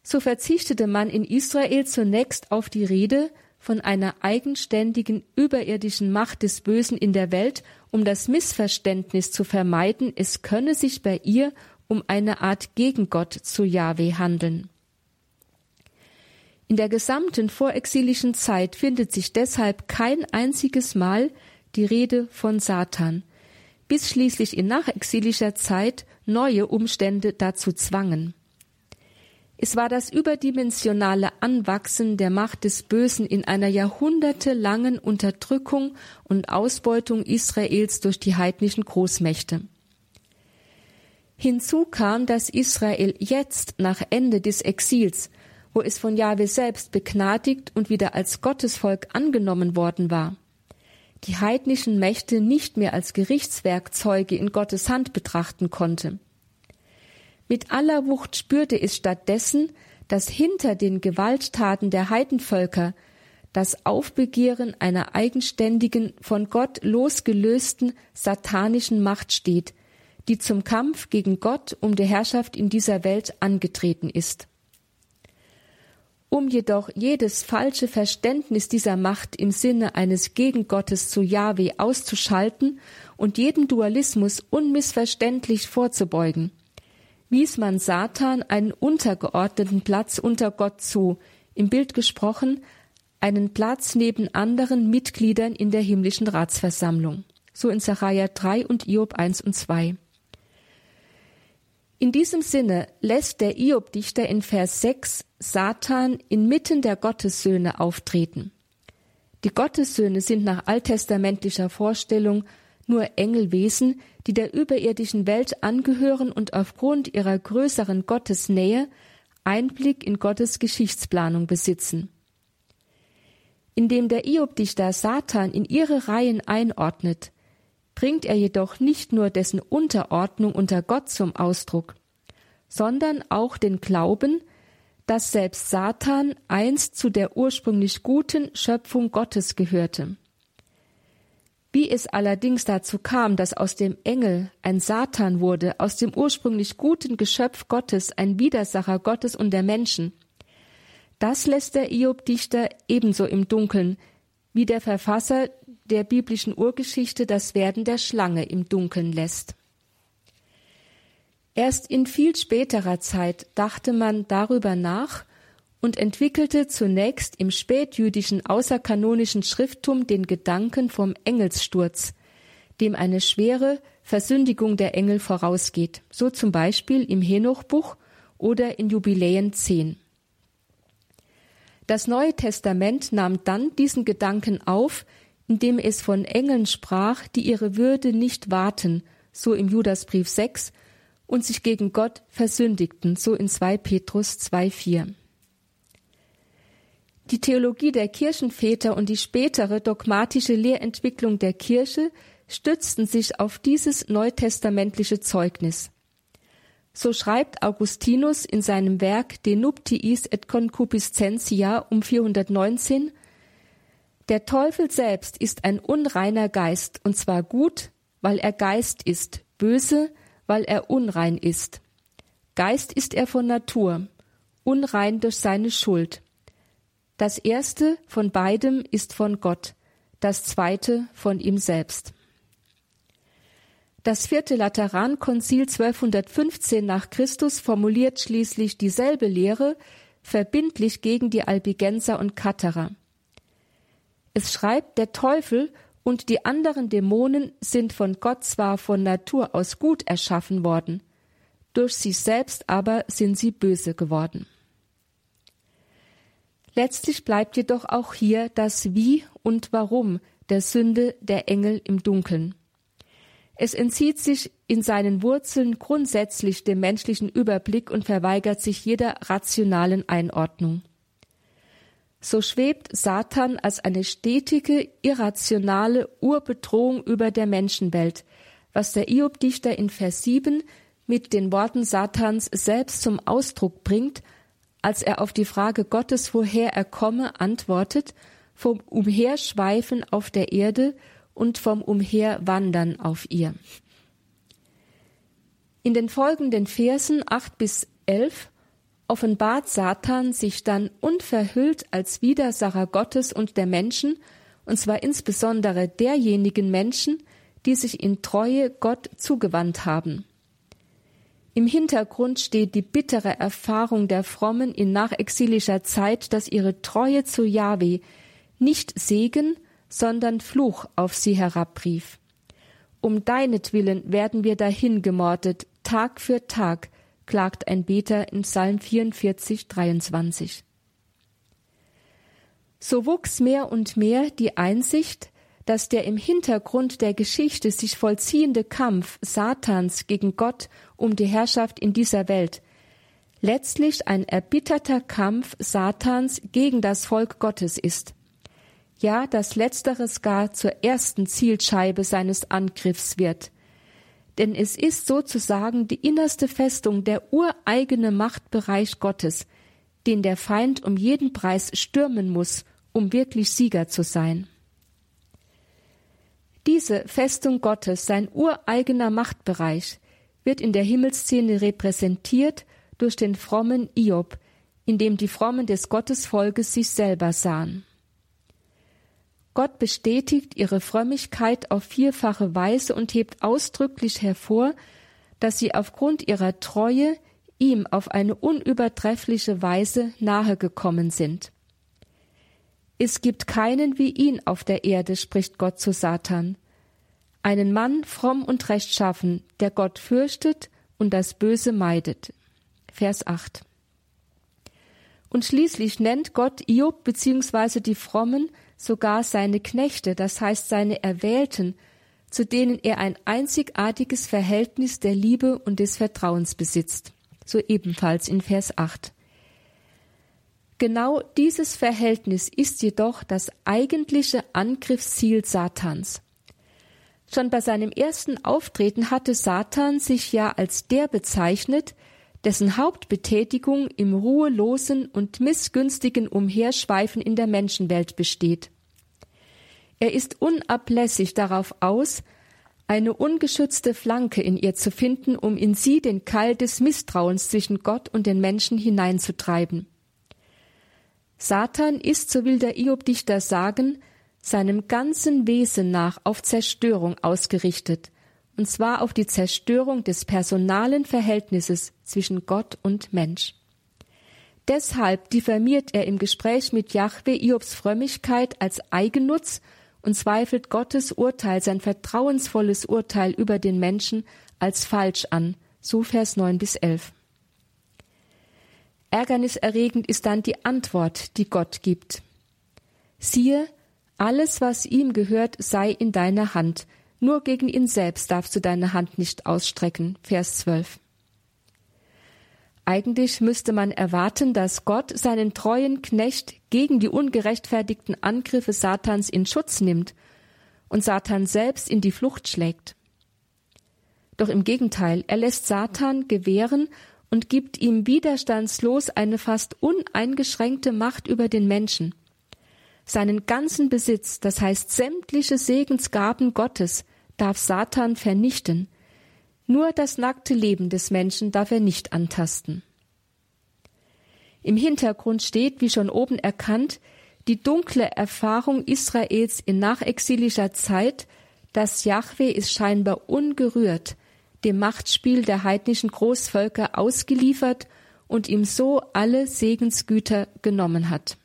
So verzichtete man in Israel zunächst auf die Rede von einer eigenständigen überirdischen Macht des Bösen in der Welt, um das Missverständnis zu vermeiden, es könne sich bei ihr um eine Art Gegengott zu Jahwe handeln. In der gesamten vorexilischen Zeit findet sich deshalb kein einziges Mal die Rede von Satan, bis schließlich in nachexilischer Zeit neue Umstände dazu zwangen. Es war das überdimensionale Anwachsen der Macht des Bösen in einer jahrhundertelangen Unterdrückung und Ausbeutung Israels durch die heidnischen Großmächte. Hinzu kam, dass Israel jetzt nach Ende des Exils wo es von Jahwe selbst begnadigt und wieder als Gottesvolk angenommen worden war, die heidnischen Mächte nicht mehr als Gerichtswerkzeuge in Gottes Hand betrachten konnte. Mit aller Wucht spürte es stattdessen, dass hinter den Gewalttaten der Heidenvölker das Aufbegehren einer eigenständigen, von Gott losgelösten satanischen Macht steht, die zum Kampf gegen Gott um die Herrschaft in dieser Welt angetreten ist. Um jedoch jedes falsche Verständnis dieser Macht im Sinne eines Gegengottes zu Yahweh auszuschalten und jeden Dualismus unmissverständlich vorzubeugen, wies man Satan einen untergeordneten Platz unter Gott zu, im Bild gesprochen, einen Platz neben anderen Mitgliedern in der himmlischen Ratsversammlung. So in Sacharja 3 und Iob 1 und 2. In diesem Sinne lässt der Iob-Dichter in Vers 6 Satan inmitten der Gottessöhne auftreten. Die Gottessöhne sind nach alttestamentlicher Vorstellung nur Engelwesen, die der überirdischen Welt angehören und aufgrund ihrer größeren Gottesnähe Einblick in Gottes Geschichtsplanung besitzen. Indem der Iob-Dichter Satan in ihre Reihen einordnet, bringt er jedoch nicht nur dessen Unterordnung unter Gott zum Ausdruck, sondern auch den Glauben, dass selbst Satan einst zu der ursprünglich guten Schöpfung Gottes gehörte. Wie es allerdings dazu kam, dass aus dem Engel ein Satan wurde, aus dem ursprünglich guten Geschöpf Gottes ein Widersacher Gottes und der Menschen, das lässt der Iob-Dichter ebenso im Dunkeln, wie der Verfasser der biblischen Urgeschichte das Werden der Schlange im Dunkeln lässt. Erst in viel späterer Zeit dachte man darüber nach und entwickelte zunächst im spätjüdischen außerkanonischen Schrifttum den Gedanken vom Engelssturz, dem eine schwere Versündigung der Engel vorausgeht, so zum Beispiel im Henochbuch oder in Jubiläen 10. Das Neue Testament nahm dann diesen Gedanken auf, indem es von Engeln sprach, die ihre Würde nicht wahrten, so im Judasbrief 6, und sich gegen Gott versündigten, so in 2 Petrus 2,4. Die Theologie der Kirchenväter und die spätere dogmatische Lehrentwicklung der Kirche stützten sich auf dieses neutestamentliche Zeugnis. So schreibt Augustinus in seinem Werk De Nuptiis et Concupiscentia um 419, Der Teufel selbst ist ein unreiner Geist, und zwar gut, weil er Geist ist, böse, weil er unrein ist. Geist ist er von Natur, unrein durch seine Schuld. Das erste von beidem ist von Gott, das zweite von ihm selbst. Das vierte Laterankonzil 1215 nach Christus formuliert schließlich dieselbe Lehre, verbindlich gegen die Albigenser und Katterer. Es schreibt, der Teufel und die anderen Dämonen sind von Gott zwar von Natur aus gut erschaffen worden, durch sich selbst aber sind sie böse geworden. Letztlich bleibt jedoch auch hier das Wie und Warum der Sünde der Engel im Dunkeln. Es entzieht sich in seinen Wurzeln grundsätzlich dem menschlichen Überblick und verweigert sich jeder rationalen Einordnung. So schwebt Satan als eine stetige, irrationale Urbedrohung über der Menschenwelt, was der Iob-Dichter in Vers 7 mit den Worten Satans selbst zum Ausdruck bringt, als er auf die Frage Gottes, woher er komme, antwortet, vom Umherschweifen auf der Erde und vom Umherwandern auf ihr. In den folgenden Versen 8 bis 11 offenbart Satan sich dann unverhüllt als Widersacher Gottes und der Menschen, und zwar insbesondere derjenigen Menschen, die sich in Treue Gott zugewandt haben. Im Hintergrund steht die bittere Erfahrung der Frommen in nachexilischer Zeit, dass ihre Treue zu Yahweh nicht Segen, sondern Fluch auf sie herabrief. Um deinetwillen werden wir dahin gemordet, Tag für Tag, klagt ein Beter in Psalm 44, 23. So wuchs mehr und mehr die Einsicht, dass der im Hintergrund der Geschichte sich vollziehende Kampf Satans gegen Gott um die Herrschaft in dieser Welt letztlich ein erbitterter Kampf Satans gegen das Volk Gottes ist ja, dass letzteres gar zur ersten Zielscheibe seines Angriffs wird. Denn es ist sozusagen die innerste Festung der ureigene Machtbereich Gottes, den der Feind um jeden Preis stürmen muss, um wirklich Sieger zu sein. Diese Festung Gottes, sein ureigener Machtbereich, wird in der Himmelsszene repräsentiert durch den frommen Iob, in dem die Frommen des Gottesvolkes sich selber sahen. Gott bestätigt ihre Frömmigkeit auf vierfache Weise und hebt ausdrücklich hervor, dass sie aufgrund ihrer Treue ihm auf eine unübertreffliche Weise nahegekommen sind. Es gibt keinen wie ihn auf der Erde, spricht Gott zu Satan. Einen Mann fromm und rechtschaffen, der Gott fürchtet und das Böse meidet. Vers 8. Und schließlich nennt Gott Iob bzw. die Frommen sogar seine Knechte, das heißt seine Erwählten, zu denen er ein einzigartiges Verhältnis der Liebe und des Vertrauens besitzt. So ebenfalls in Vers 8. Genau dieses Verhältnis ist jedoch das eigentliche Angriffsziel Satans. Schon bei seinem ersten Auftreten hatte Satan sich ja als der bezeichnet, dessen Hauptbetätigung im ruhelosen und missgünstigen Umherschweifen in der Menschenwelt besteht. Er ist unablässig darauf aus, eine ungeschützte Flanke in ihr zu finden, um in sie den Keil des Misstrauens zwischen Gott und den Menschen hineinzutreiben. Satan ist, so will der Iob-Dichter sagen, seinem ganzen Wesen nach auf Zerstörung ausgerichtet, und zwar auf die Zerstörung des personalen Verhältnisses zwischen Gott und Mensch. Deshalb diffamiert er im Gespräch mit Jahwe Iobs Frömmigkeit als Eigennutz und zweifelt Gottes Urteil, sein vertrauensvolles Urteil über den Menschen als falsch an. So Vers 9 bis 11. Ärgerniserregend ist dann die Antwort, die Gott gibt. Siehe, alles, was ihm gehört, sei in deiner Hand. Nur gegen ihn selbst darfst du deine Hand nicht ausstrecken. Vers 12. Eigentlich müsste man erwarten, dass Gott seinen treuen Knecht gegen die ungerechtfertigten Angriffe Satans in Schutz nimmt und Satan selbst in die Flucht schlägt. Doch im Gegenteil, er lässt Satan gewähren und gibt ihm widerstandslos eine fast uneingeschränkte Macht über den Menschen. Seinen ganzen Besitz, das heißt sämtliche Segensgaben Gottes, darf Satan vernichten. Nur das nackte Leben des Menschen darf er nicht antasten. Im Hintergrund steht, wie schon oben erkannt, die dunkle Erfahrung Israels in nachexilischer Zeit, dass Jahwe ist scheinbar ungerührt, dem Machtspiel der heidnischen Großvölker ausgeliefert und ihm so alle Segensgüter genommen hat.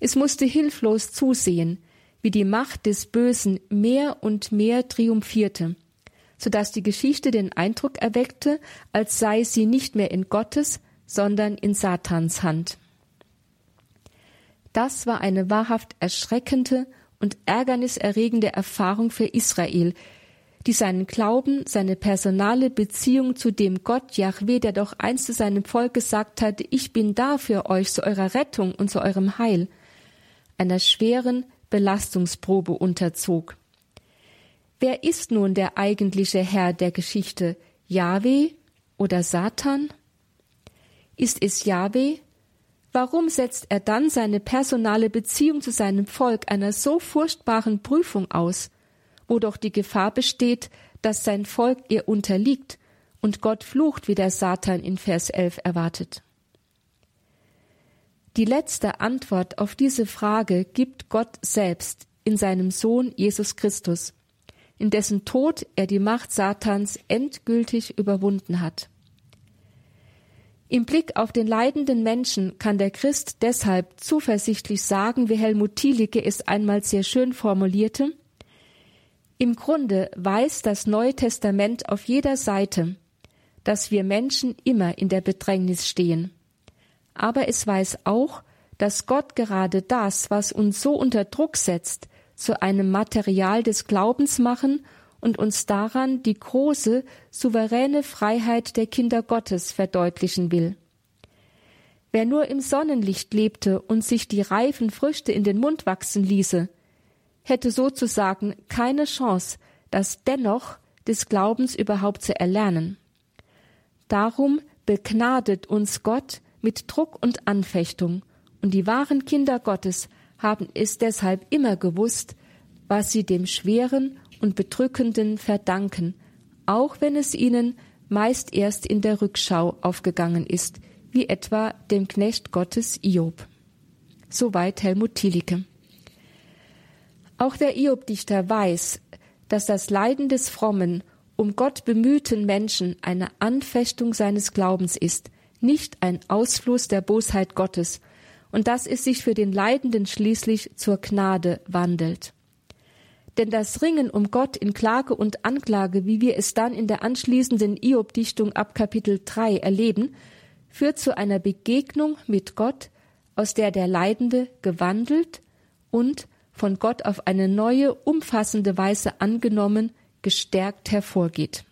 Es musste hilflos zusehen, wie die Macht des Bösen mehr und mehr triumphierte, so dass die Geschichte den Eindruck erweckte, als sei sie nicht mehr in Gottes, sondern in Satans Hand. Das war eine wahrhaft erschreckende und ärgerniserregende Erfahrung für Israel, die seinen Glauben, seine personale Beziehung zu dem Gott Yahweh, der doch einst zu seinem Volk gesagt hatte, ich bin da für euch zu eurer Rettung und zu eurem Heil, einer schweren Belastungsprobe unterzog. Wer ist nun der eigentliche Herr der Geschichte, Yahweh oder Satan? Ist es Yahweh? Warum setzt er dann seine personale Beziehung zu seinem Volk einer so furchtbaren Prüfung aus, wo doch die Gefahr besteht, dass sein Volk ihr unterliegt und Gott flucht, wie der Satan in Vers 11 erwartet? Die letzte Antwort auf diese Frage gibt Gott selbst in seinem Sohn Jesus Christus, in dessen Tod er die Macht Satans endgültig überwunden hat. Im Blick auf den leidenden Menschen kann der Christ deshalb zuversichtlich sagen, wie Helmut Thielicke es einmal sehr schön formulierte, im Grunde weiß das Neue Testament auf jeder Seite, dass wir Menschen immer in der Bedrängnis stehen. Aber es weiß auch, dass Gott gerade das, was uns so unter Druck setzt, zu einem Material des Glaubens machen und uns daran die große, souveräne Freiheit der Kinder Gottes verdeutlichen will. Wer nur im Sonnenlicht lebte und sich die reifen Früchte in den Mund wachsen ließe, hätte sozusagen keine Chance, das Dennoch des Glaubens überhaupt zu erlernen. Darum begnadet uns Gott mit Druck und Anfechtung, und die wahren Kinder Gottes haben es deshalb immer gewusst, was sie dem Schweren und Bedrückenden verdanken, auch wenn es ihnen meist erst in der Rückschau aufgegangen ist, wie etwa dem Knecht Gottes Iob. Soweit Helmut Thielicke. Auch der Iob-Dichter weiß, dass das Leiden des frommen, um Gott bemühten Menschen eine Anfechtung seines Glaubens ist, nicht ein Ausfluss der Bosheit Gottes, und dass es sich für den Leidenden schließlich zur Gnade wandelt. Denn das Ringen um Gott in Klage und Anklage, wie wir es dann in der anschließenden Iob-Dichtung ab Kapitel 3 erleben, führt zu einer Begegnung mit Gott, aus der der Leidende gewandelt und von Gott auf eine neue, umfassende Weise angenommen, gestärkt hervorgeht.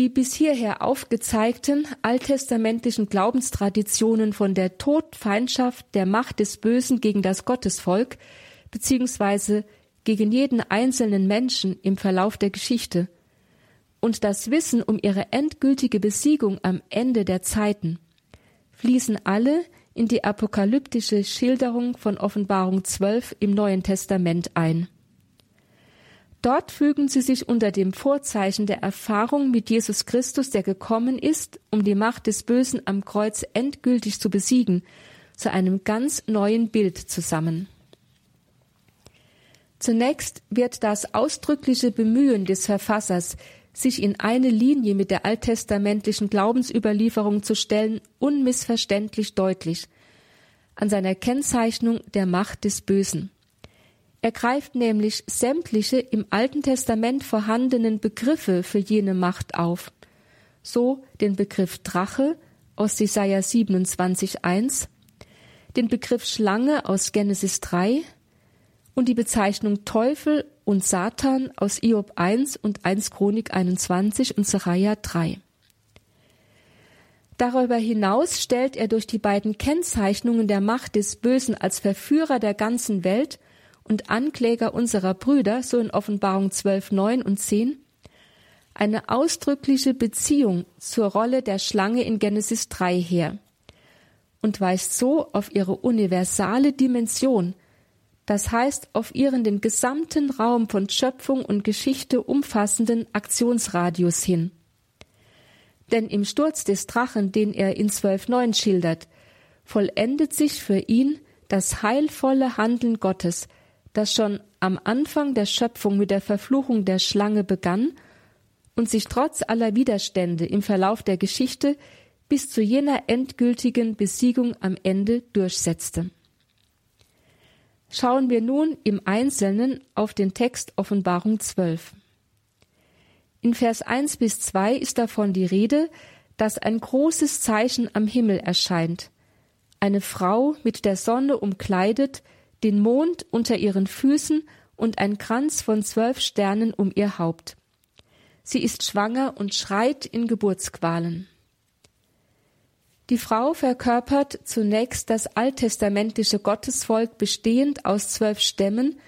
Die bis hierher aufgezeigten alttestamentlichen Glaubenstraditionen von der Todfeindschaft der Macht des Bösen gegen das Gottesvolk beziehungsweise gegen jeden einzelnen Menschen im Verlauf der Geschichte und das Wissen um ihre endgültige Besiegung am Ende der Zeiten fließen alle in die apokalyptische Schilderung von Offenbarung 12 im Neuen Testament ein. Dort fügen sie sich unter dem Vorzeichen der Erfahrung mit Jesus Christus, der gekommen ist, um die Macht des Bösen am Kreuz endgültig zu besiegen, zu einem ganz neuen Bild zusammen. Zunächst wird das ausdrückliche Bemühen des Verfassers, sich in eine Linie mit der alttestamentlichen Glaubensüberlieferung zu stellen, unmissverständlich deutlich an seiner Kennzeichnung der Macht des Bösen. Er greift nämlich sämtliche im Alten Testament vorhandenen Begriffe für jene Macht auf. So den Begriff Drache aus Jesaja 27,1, den Begriff Schlange aus Genesis 3 und die Bezeichnung Teufel und Satan aus Iob 1 und 1 Chronik 21 und Sacharja 3. Darüber hinaus stellt er durch die beiden Kennzeichnungen der Macht des Bösen als Verführer der ganzen Welt und Ankläger unserer Brüder, so in Offenbarung 12, 9 und 10, eine ausdrückliche Beziehung zur Rolle der Schlange in Genesis 3 her und weist so auf ihre universale Dimension, das heißt auf ihren den gesamten Raum von Schöpfung und Geschichte umfassenden Aktionsradius hin. Denn im Sturz des Drachen, den er in 12.9 schildert, vollendet sich für ihn das heilvolle Handeln Gottes, das schon am Anfang der Schöpfung mit der Verfluchung der Schlange begann und sich trotz aller Widerstände im Verlauf der Geschichte bis zu jener endgültigen Besiegung am Ende durchsetzte. Schauen wir nun im Einzelnen auf den Text Offenbarung 12. In Vers 1 bis 2 ist davon die Rede, dass ein großes Zeichen am Himmel erscheint. Eine Frau mit der Sonne umkleidet, den Mond unter ihren Füßen und ein Kranz von zwölf Sternen um ihr Haupt. Sie ist schwanger und schreit in Geburtsqualen. Die Frau verkörpert zunächst das alttestamentliche Gottesvolk bestehend aus zwölf Stämmen,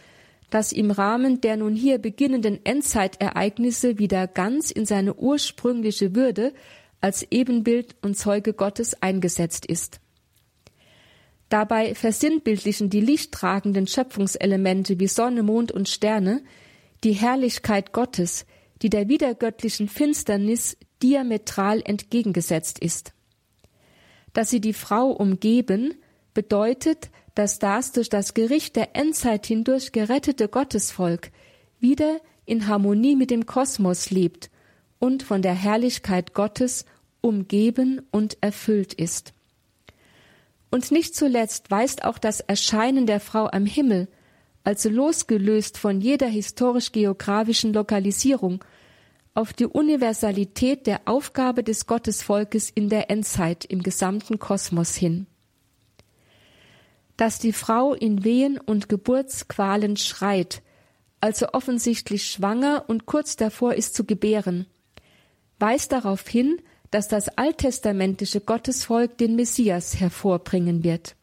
das im Rahmen der nun hier beginnenden Endzeitereignisse wieder ganz in seine ursprüngliche Würde als Ebenbild und Zeuge Gottes eingesetzt ist. Dabei versinnbildlichen die lichttragenden Schöpfungselemente wie Sonne, Mond und Sterne die Herrlichkeit Gottes, die der wiedergöttlichen Finsternis diametral entgegengesetzt ist. Dass sie die Frau umgeben, bedeutet, dass das durch das Gericht der Endzeit hindurch gerettete Gottesvolk wieder in Harmonie mit dem Kosmos lebt und von der Herrlichkeit Gottes umgeben und erfüllt ist. Und nicht zuletzt weist auch das Erscheinen der Frau am Himmel, also losgelöst von jeder historisch-geografischen Lokalisierung, auf die Universalität der Aufgabe des Gottesvolkes in der Endzeit im gesamten Kosmos hin. Dass die Frau in Wehen und Geburtsqualen schreit, also offensichtlich schwanger und kurz davor ist zu gebären, weist darauf hin, dass das alttestamentische Gottesvolk den Messias hervorbringen wird.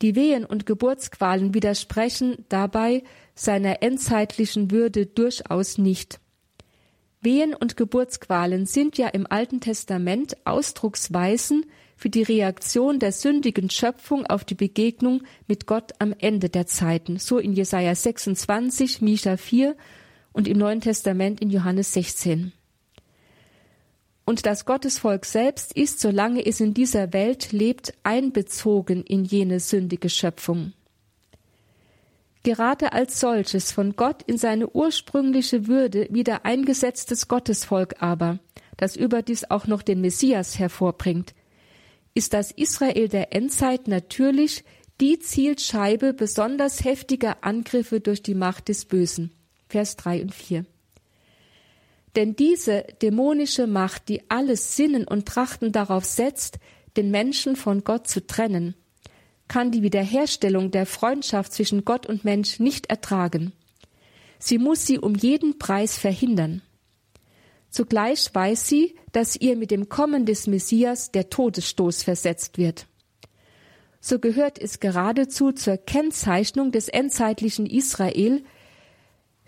Die Wehen und Geburtsqualen widersprechen dabei seiner endzeitlichen Würde durchaus nicht. Wehen und Geburtsqualen sind ja im Alten Testament Ausdrucksweisen für die Reaktion der sündigen Schöpfung auf die Begegnung mit Gott am Ende der Zeiten, so in Jesaja 26, Micha 4 und im Neuen Testament in Johannes 16. Und das Gottesvolk selbst ist, solange es in dieser Welt lebt, einbezogen in jene sündige Schöpfung. Gerade als solches von Gott in seine ursprüngliche Würde wieder eingesetztes Gottesvolk aber, das überdies auch noch den Messias hervorbringt, ist das Israel der Endzeit natürlich die Zielscheibe besonders heftiger Angriffe durch die Macht des Bösen. Vers 3 und 4. Denn diese dämonische Macht, die alles Sinnen und Trachten darauf setzt, den Menschen von Gott zu trennen, kann die Wiederherstellung der Freundschaft zwischen Gott und Mensch nicht ertragen. Sie muss sie um jeden Preis verhindern. Zugleich weiß sie, dass ihr mit dem Kommen des Messias der Todesstoß versetzt wird. So gehört es geradezu zur Kennzeichnung des endzeitlichen Israel,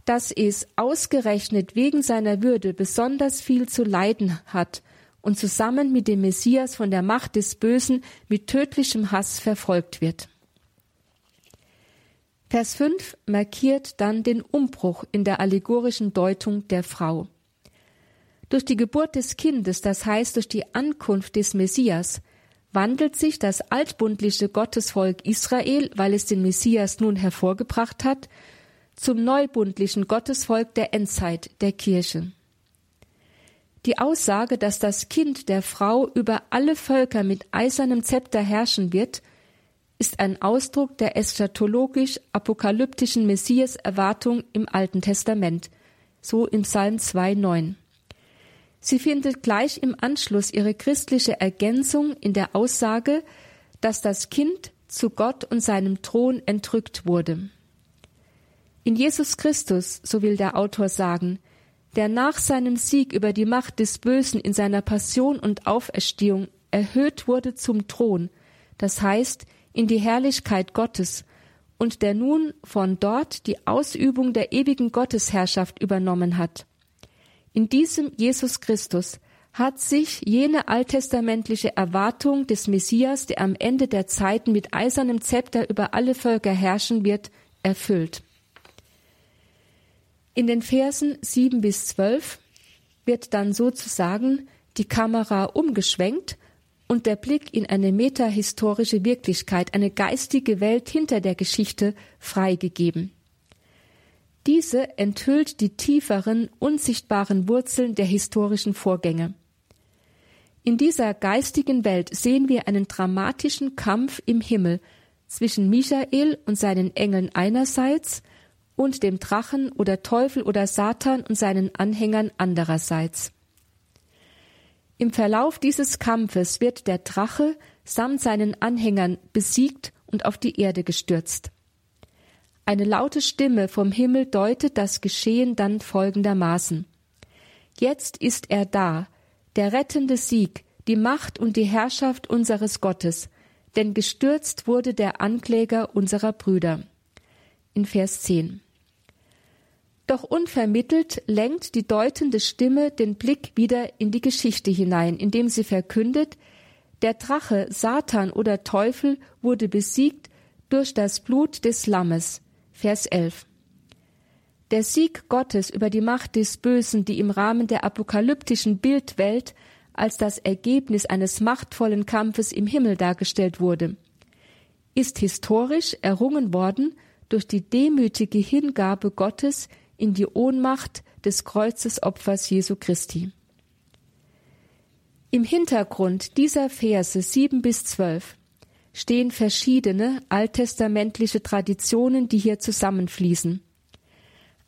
dass es ausgerechnet wegen seiner Würde besonders viel zu leiden hat und zusammen mit dem Messias von der Macht des Bösen mit tödlichem Hass verfolgt wird. Vers 5 markiert dann den Umbruch in der allegorischen Deutung der Frau. Durch die Geburt des Kindes, das heißt durch die Ankunft des Messias, wandelt sich das altbundliche Gottesvolk Israel, weil es den Messias nun hervorgebracht hat, zum neubundlichen Gottesvolk der Endzeit, der Kirche. Die Aussage, dass das Kind der Frau über alle Völker mit eisernem Zepter herrschen wird, ist ein Ausdruck der eschatologisch-apokalyptischen Messias-Erwartung im Alten Testament, so im Psalm 2,9. Sie findet gleich im Anschluss ihre christliche Ergänzung in der Aussage, dass das Kind zu Gott und seinem Thron entrückt wurde. In Jesus Christus, so will der Autor sagen, der nach seinem Sieg über die Macht des Bösen in seiner Passion und Auferstehung erhöht wurde zum Thron, das heißt in die Herrlichkeit Gottes, und der nun von dort die Ausübung der ewigen Gottesherrschaft übernommen hat. In diesem Jesus Christus hat sich jene alttestamentliche Erwartung des Messias, der am Ende der Zeiten mit eisernem Zepter über alle Völker herrschen wird, erfüllt. In den Versen sieben bis zwölf wird dann sozusagen die Kamera umgeschwenkt und der Blick in eine metahistorische Wirklichkeit, eine geistige Welt hinter der Geschichte freigegeben. Diese enthüllt die tieferen, unsichtbaren Wurzeln der historischen Vorgänge. In dieser geistigen Welt sehen wir einen dramatischen Kampf im Himmel zwischen Michael und seinen Engeln einerseits und dem Drachen oder Teufel oder Satan und seinen Anhängern andererseits. Im Verlauf dieses Kampfes wird der Drache samt seinen Anhängern besiegt und auf die Erde gestürzt. Eine laute Stimme vom Himmel deutet das Geschehen dann folgendermaßen. Jetzt ist er da, der rettende Sieg, die Macht und die Herrschaft unseres Gottes, denn gestürzt wurde der Ankläger unserer Brüder. In Vers 10. Doch unvermittelt lenkt die deutende Stimme den Blick wieder in die Geschichte hinein, indem sie verkündet, der Drache, Satan oder Teufel wurde besiegt durch das Blut des Lammes. Vers 11. Der Sieg Gottes über die Macht des Bösen, die im Rahmen der apokalyptischen Bildwelt als das Ergebnis eines machtvollen Kampfes im Himmel dargestellt wurde, ist historisch errungen worden durch die demütige Hingabe Gottes in die Ohnmacht des Kreuzesopfers Jesu Christi. Im Hintergrund dieser Verse sieben bis zwölf stehen verschiedene alttestamentliche Traditionen, die hier zusammenfließen.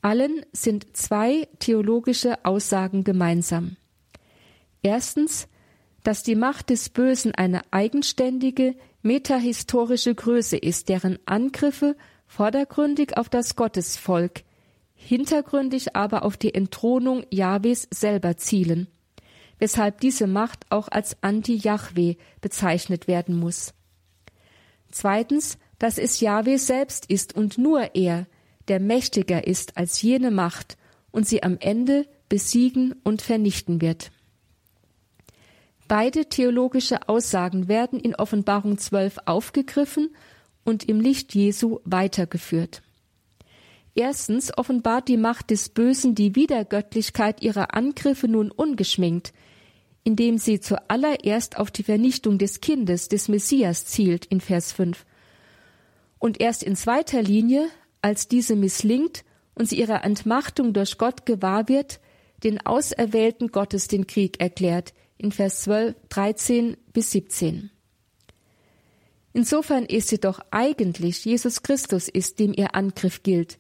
Allen sind zwei theologische Aussagen gemeinsam. Erstens, dass die Macht des Bösen eine eigenständige, metahistorische Größe ist, deren Angriffe vordergründig auf das Gottesvolk, hintergründig aber auf die Entthronung Jahwes selber zielen, weshalb diese Macht auch als Anti-Jahwe bezeichnet werden muss. Zweitens, dass es Jahwe selbst ist und nur er, der mächtiger ist als jene Macht und sie am Ende besiegen und vernichten wird. Beide theologische Aussagen werden in Offenbarung 12 aufgegriffen und im Licht Jesu weitergeführt. Erstens offenbart die Macht des Bösen die Wiedergöttlichkeit ihrer Angriffe nun ungeschminkt, indem sie zuallererst auf die Vernichtung des Kindes, des Messias zielt in Vers 5. Und erst in zweiter Linie, als diese misslingt und sie ihrer Entmachtung durch Gott gewahr wird, den Auserwählten Gottes den Krieg erklärt, in Vers 12, 13 bis 17. Insofern ist sie doch eigentlich Jesus Christus ist, dem ihr Angriff gilt,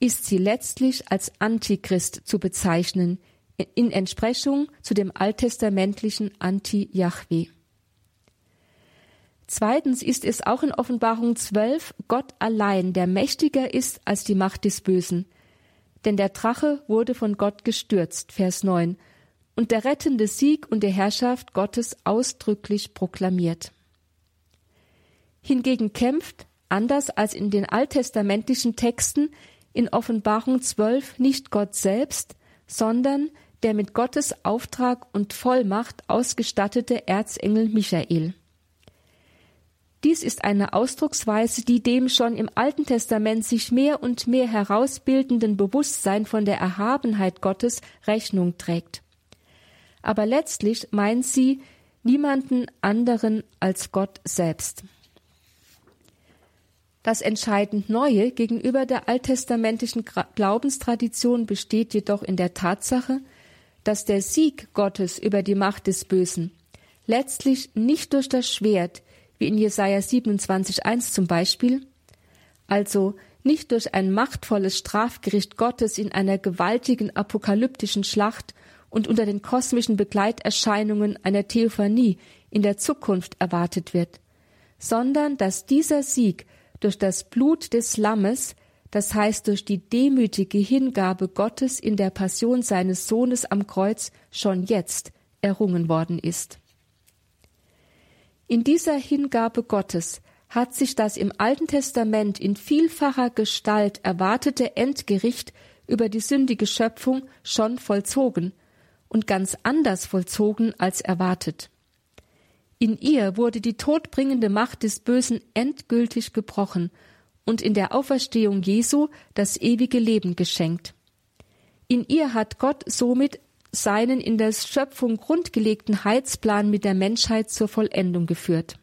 ist sie letztlich als Antichrist zu bezeichnen, in Entsprechung zu dem alttestamentlichen Anti-Yahweh. Zweitens ist es auch in Offenbarung 12 Gott allein, der mächtiger ist als die Macht des Bösen. Denn der Drache wurde von Gott gestürzt, Vers 9, und der rettende Sieg und die Herrschaft Gottes ausdrücklich proklamiert. Hingegen kämpft, anders als in den alttestamentlichen Texten, in Offenbarung 12 nicht Gott selbst, sondern der mit Gottes Auftrag und Vollmacht ausgestattete Erzengel Michael. Dies ist eine Ausdrucksweise, die dem schon im Alten Testament sich mehr und mehr herausbildenden Bewusstsein von der Erhabenheit Gottes Rechnung trägt. Aber letztlich meint sie niemanden anderen als Gott selbst. Das entscheidend Neue gegenüber der alttestamentlichen Glaubenstradition besteht jedoch in der Tatsache, dass der Sieg Gottes über die Macht des Bösen letztlich nicht durch das Schwert, wie in Jesaja 27,1 zum Beispiel, also nicht durch ein machtvolles Strafgericht Gottes in einer gewaltigen apokalyptischen Schlacht und unter den kosmischen Begleiterscheinungen einer Theophanie in der Zukunft erwartet wird, sondern dass dieser Sieg durch das Blut des Lammes, das heißt durch die demütige Hingabe Gottes in der Passion seines Sohnes am Kreuz, schon jetzt errungen worden ist. In dieser Hingabe Gottes hat sich das im Alten Testament in vielfacher Gestalt erwartete Endgericht über die sündige Schöpfung schon vollzogen und ganz anders vollzogen als erwartet. In ihr wurde die todbringende Macht des Bösen endgültig gebrochen und in der Auferstehung Jesu das ewige Leben geschenkt. In ihr hat Gott somit seinen in der Schöpfung grundgelegten Heilsplan mit der Menschheit zur Vollendung geführt.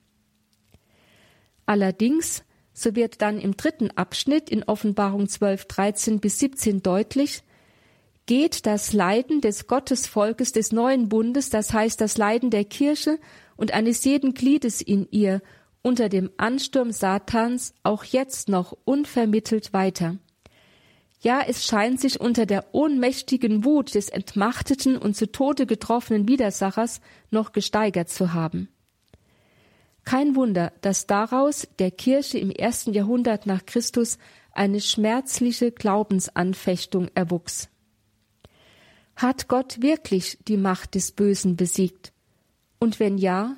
Allerdings, so wird dann im dritten Abschnitt in Offenbarung 12, 13 bis 17 deutlich, geht das Leiden des Gottesvolkes des neuen Bundes, das heißt das Leiden der Kirche und eines jeden Gliedes in ihr unter dem Ansturm Satans auch jetzt noch unvermittelt weiter. Ja, es scheint sich unter der ohnmächtigen Wut des entmachteten und zu Tode getroffenen Widersachers noch gesteigert zu haben. Kein Wunder, dass daraus der Kirche im ersten Jahrhundert nach Christus eine schmerzliche Glaubensanfechtung erwuchs. Hat Gott wirklich die Macht des Bösen besiegt? Und wenn ja,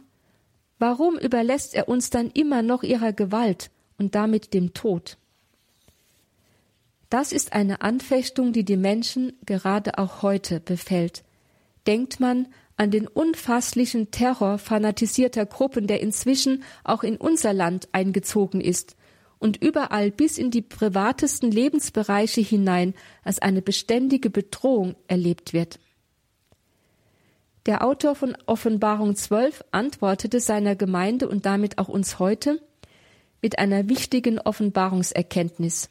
warum überlässt er uns dann immer noch ihrer Gewalt und damit dem Tod? Das ist eine Anfechtung, die die Menschen gerade auch heute befällt. Denkt man an den unfasslichen Terror fanatisierter Gruppen, der inzwischen auch in unser Land eingezogen ist und überall bis in die privatesten Lebensbereiche hinein als eine beständige Bedrohung erlebt wird. Der Autor von Offenbarung 12 antwortete seiner Gemeinde und damit auch uns heute mit einer wichtigen Offenbarungserkenntnis.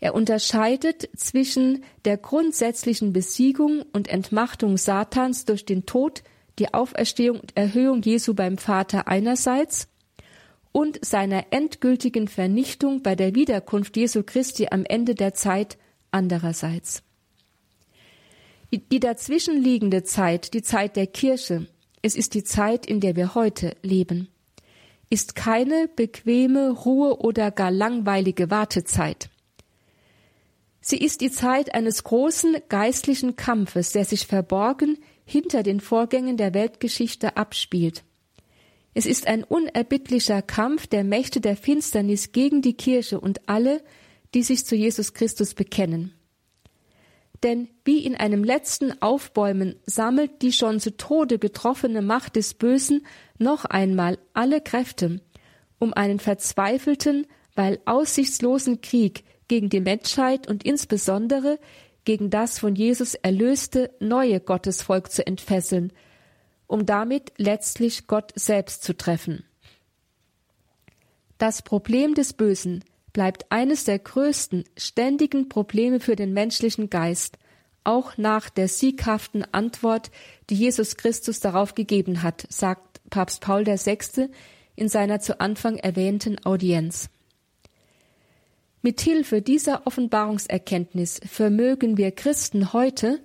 Er unterscheidet zwischen der grundsätzlichen Besiegung und Entmachtung Satans durch den Tod, die Auferstehung und Erhöhung Jesu beim Vater einerseits und seiner endgültigen Vernichtung bei der Wiederkunft Jesu Christi am Ende der Zeit andererseits. Die dazwischenliegende Zeit, die Zeit der Kirche, es ist die Zeit, in der wir heute leben, ist keine bequeme, Ruhe oder gar langweilige Wartezeit. Sie ist die Zeit eines großen geistlichen Kampfes, der sich verborgen hinter den Vorgängen der Weltgeschichte abspielt. Es ist ein unerbittlicher Kampf der Mächte der Finsternis gegen die Kirche und alle, die sich zu Jesus Christus bekennen. Denn wie in einem letzten Aufbäumen sammelt die schon zu Tode getroffene Macht des Bösen noch einmal alle Kräfte, um einen verzweifelten, weil aussichtslosen Krieg gegen die Menschheit und insbesondere gegen das von Jesus erlöste neue Gottesvolk zu entfesseln, um damit letztlich Gott selbst zu treffen. Das Problem des Bösen bleibt eines der größten ständigen Probleme für den menschlichen Geist, auch nach der sieghaften Antwort, die Jesus Christus darauf gegeben hat, sagt Papst Paul VI. in seiner zu Anfang erwähnten Audienz. Mithilfe dieser Offenbarungserkenntnis vermögen wir Christen heute,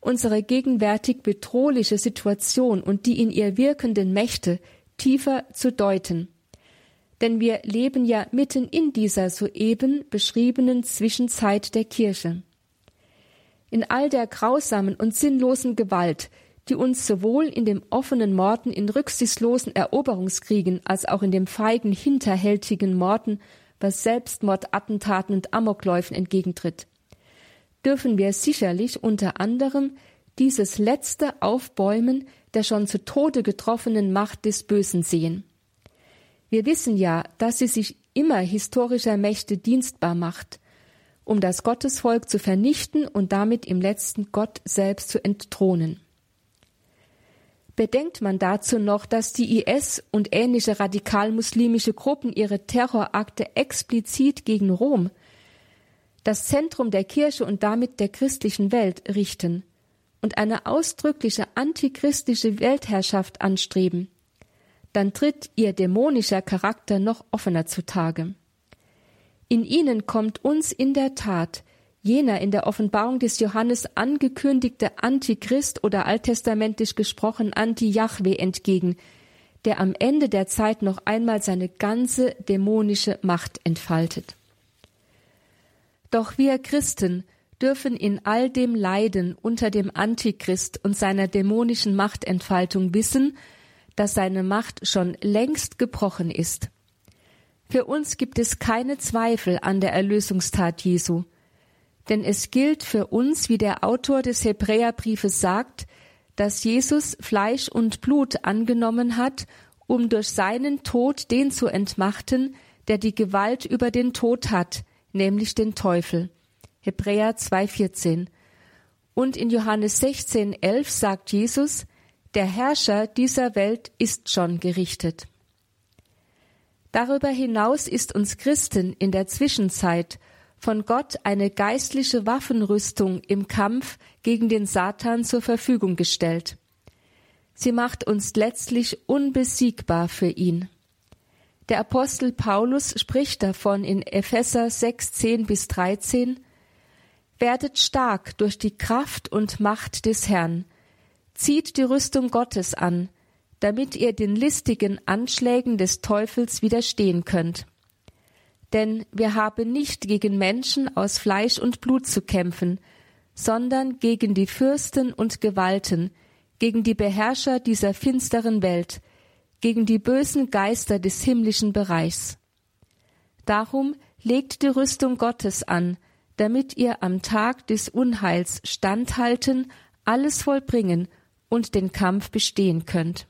unsere gegenwärtig bedrohliche Situation und die in ihr wirkenden Mächte tiefer zu deuten. Denn wir leben ja mitten in dieser soeben beschriebenen Zwischenzeit der Kirche. In all der grausamen und sinnlosen Gewalt, die uns sowohl in dem offenen Morden in rücksichtslosen Eroberungskriegen als auch in dem feigen, hinterhältigen Morden was Selbstmordattentaten und Amokläufen entgegentritt, dürfen wir sicherlich unter anderem dieses letzte Aufbäumen der schon zu Tode getroffenen Macht des Bösen sehen. Wir wissen ja, dass sie sich immer historischer Mächte dienstbar macht, um das Gottesvolk zu vernichten und damit im letzten Gott selbst zu entthronen. Bedenkt man dazu noch, dass die IS und ähnliche radikal-muslimische Gruppen ihre Terrorakte explizit gegen Rom, das Zentrum der Kirche und damit der christlichen Welt, richten und eine ausdrückliche antichristische Weltherrschaft anstreben, dann tritt ihr dämonischer Charakter noch offener zutage. In ihnen kommt uns in der Tat jener in der Offenbarung des Johannes angekündigte Antichrist oder alttestamentisch gesprochen Anti-Jahwe entgegen, der am Ende der Zeit noch einmal seine ganze dämonische Macht entfaltet. Doch wir Christen dürfen in all dem Leiden unter dem Antichrist und seiner dämonischen Machtentfaltung wissen, dass seine Macht schon längst gebrochen ist. Für uns gibt es keine Zweifel an der Erlösungstat Jesu, denn es gilt für uns, wie der Autor des Hebräerbriefes sagt, dass Jesus Fleisch und Blut angenommen hat, um durch seinen Tod den zu entmachten, der die Gewalt über den Tod hat, nämlich den Teufel. Hebräer 2,14. Und in Johannes 16,11 sagt Jesus, der Herrscher dieser Welt ist schon gerichtet. Darüber hinaus ist uns Christen in der Zwischenzeit von Gott eine geistliche Waffenrüstung im Kampf gegen den Satan zur Verfügung gestellt. Sie macht uns letztlich unbesiegbar für ihn. Der Apostel Paulus spricht davon in Epheser 6, 10 bis 13, Werdet stark durch die Kraft und Macht des Herrn, zieht die Rüstung Gottes an, damit ihr den listigen Anschlägen des Teufels widerstehen könnt. Denn wir haben nicht gegen Menschen aus Fleisch und Blut zu kämpfen, sondern gegen die Fürsten und Gewalten, gegen die Beherrscher dieser finsteren Welt, gegen die bösen Geister des himmlischen Bereichs. Darum legt die Rüstung Gottes an, damit ihr am Tag des Unheils standhalten, alles vollbringen und den Kampf bestehen könnt.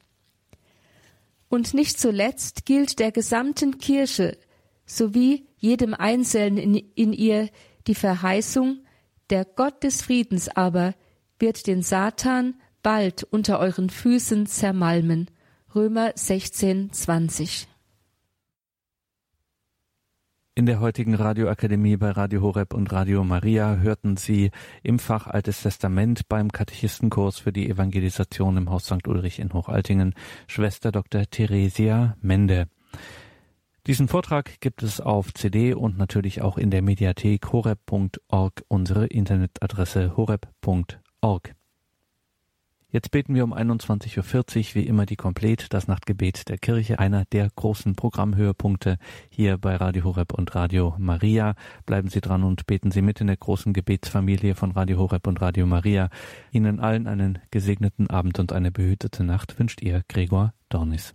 Und nicht zuletzt gilt der gesamten Kirche sowie jedem Einzelnen in, in ihr die Verheißung, der Gott des Friedens aber wird den Satan bald unter euren Füßen zermalmen. Römer 16, 20. In der heutigen Radioakademie bei Radio Horeb und Radio Maria hörten Sie im Fach Altes Testament beim Katechistenkurs für die Evangelisation im Haus St. Ulrich in Hochaltingen Schwester Dr. Theresia Mende. Diesen Vortrag gibt es auf CD und natürlich auch in der Mediathek horeb.org, unsere Internetadresse horeb.org. Jetzt beten wir um 21.40 Uhr wie immer die Komplet, das Nachtgebet der Kirche, einer der großen Programmhöhepunkte hier bei Radio Horeb und Radio Maria. Bleiben Sie dran und beten Sie mit in der großen Gebetsfamilie von Radio Horeb und Radio Maria. Ihnen allen einen gesegneten Abend und eine behütete Nacht wünscht Ihr Gregor Dornis.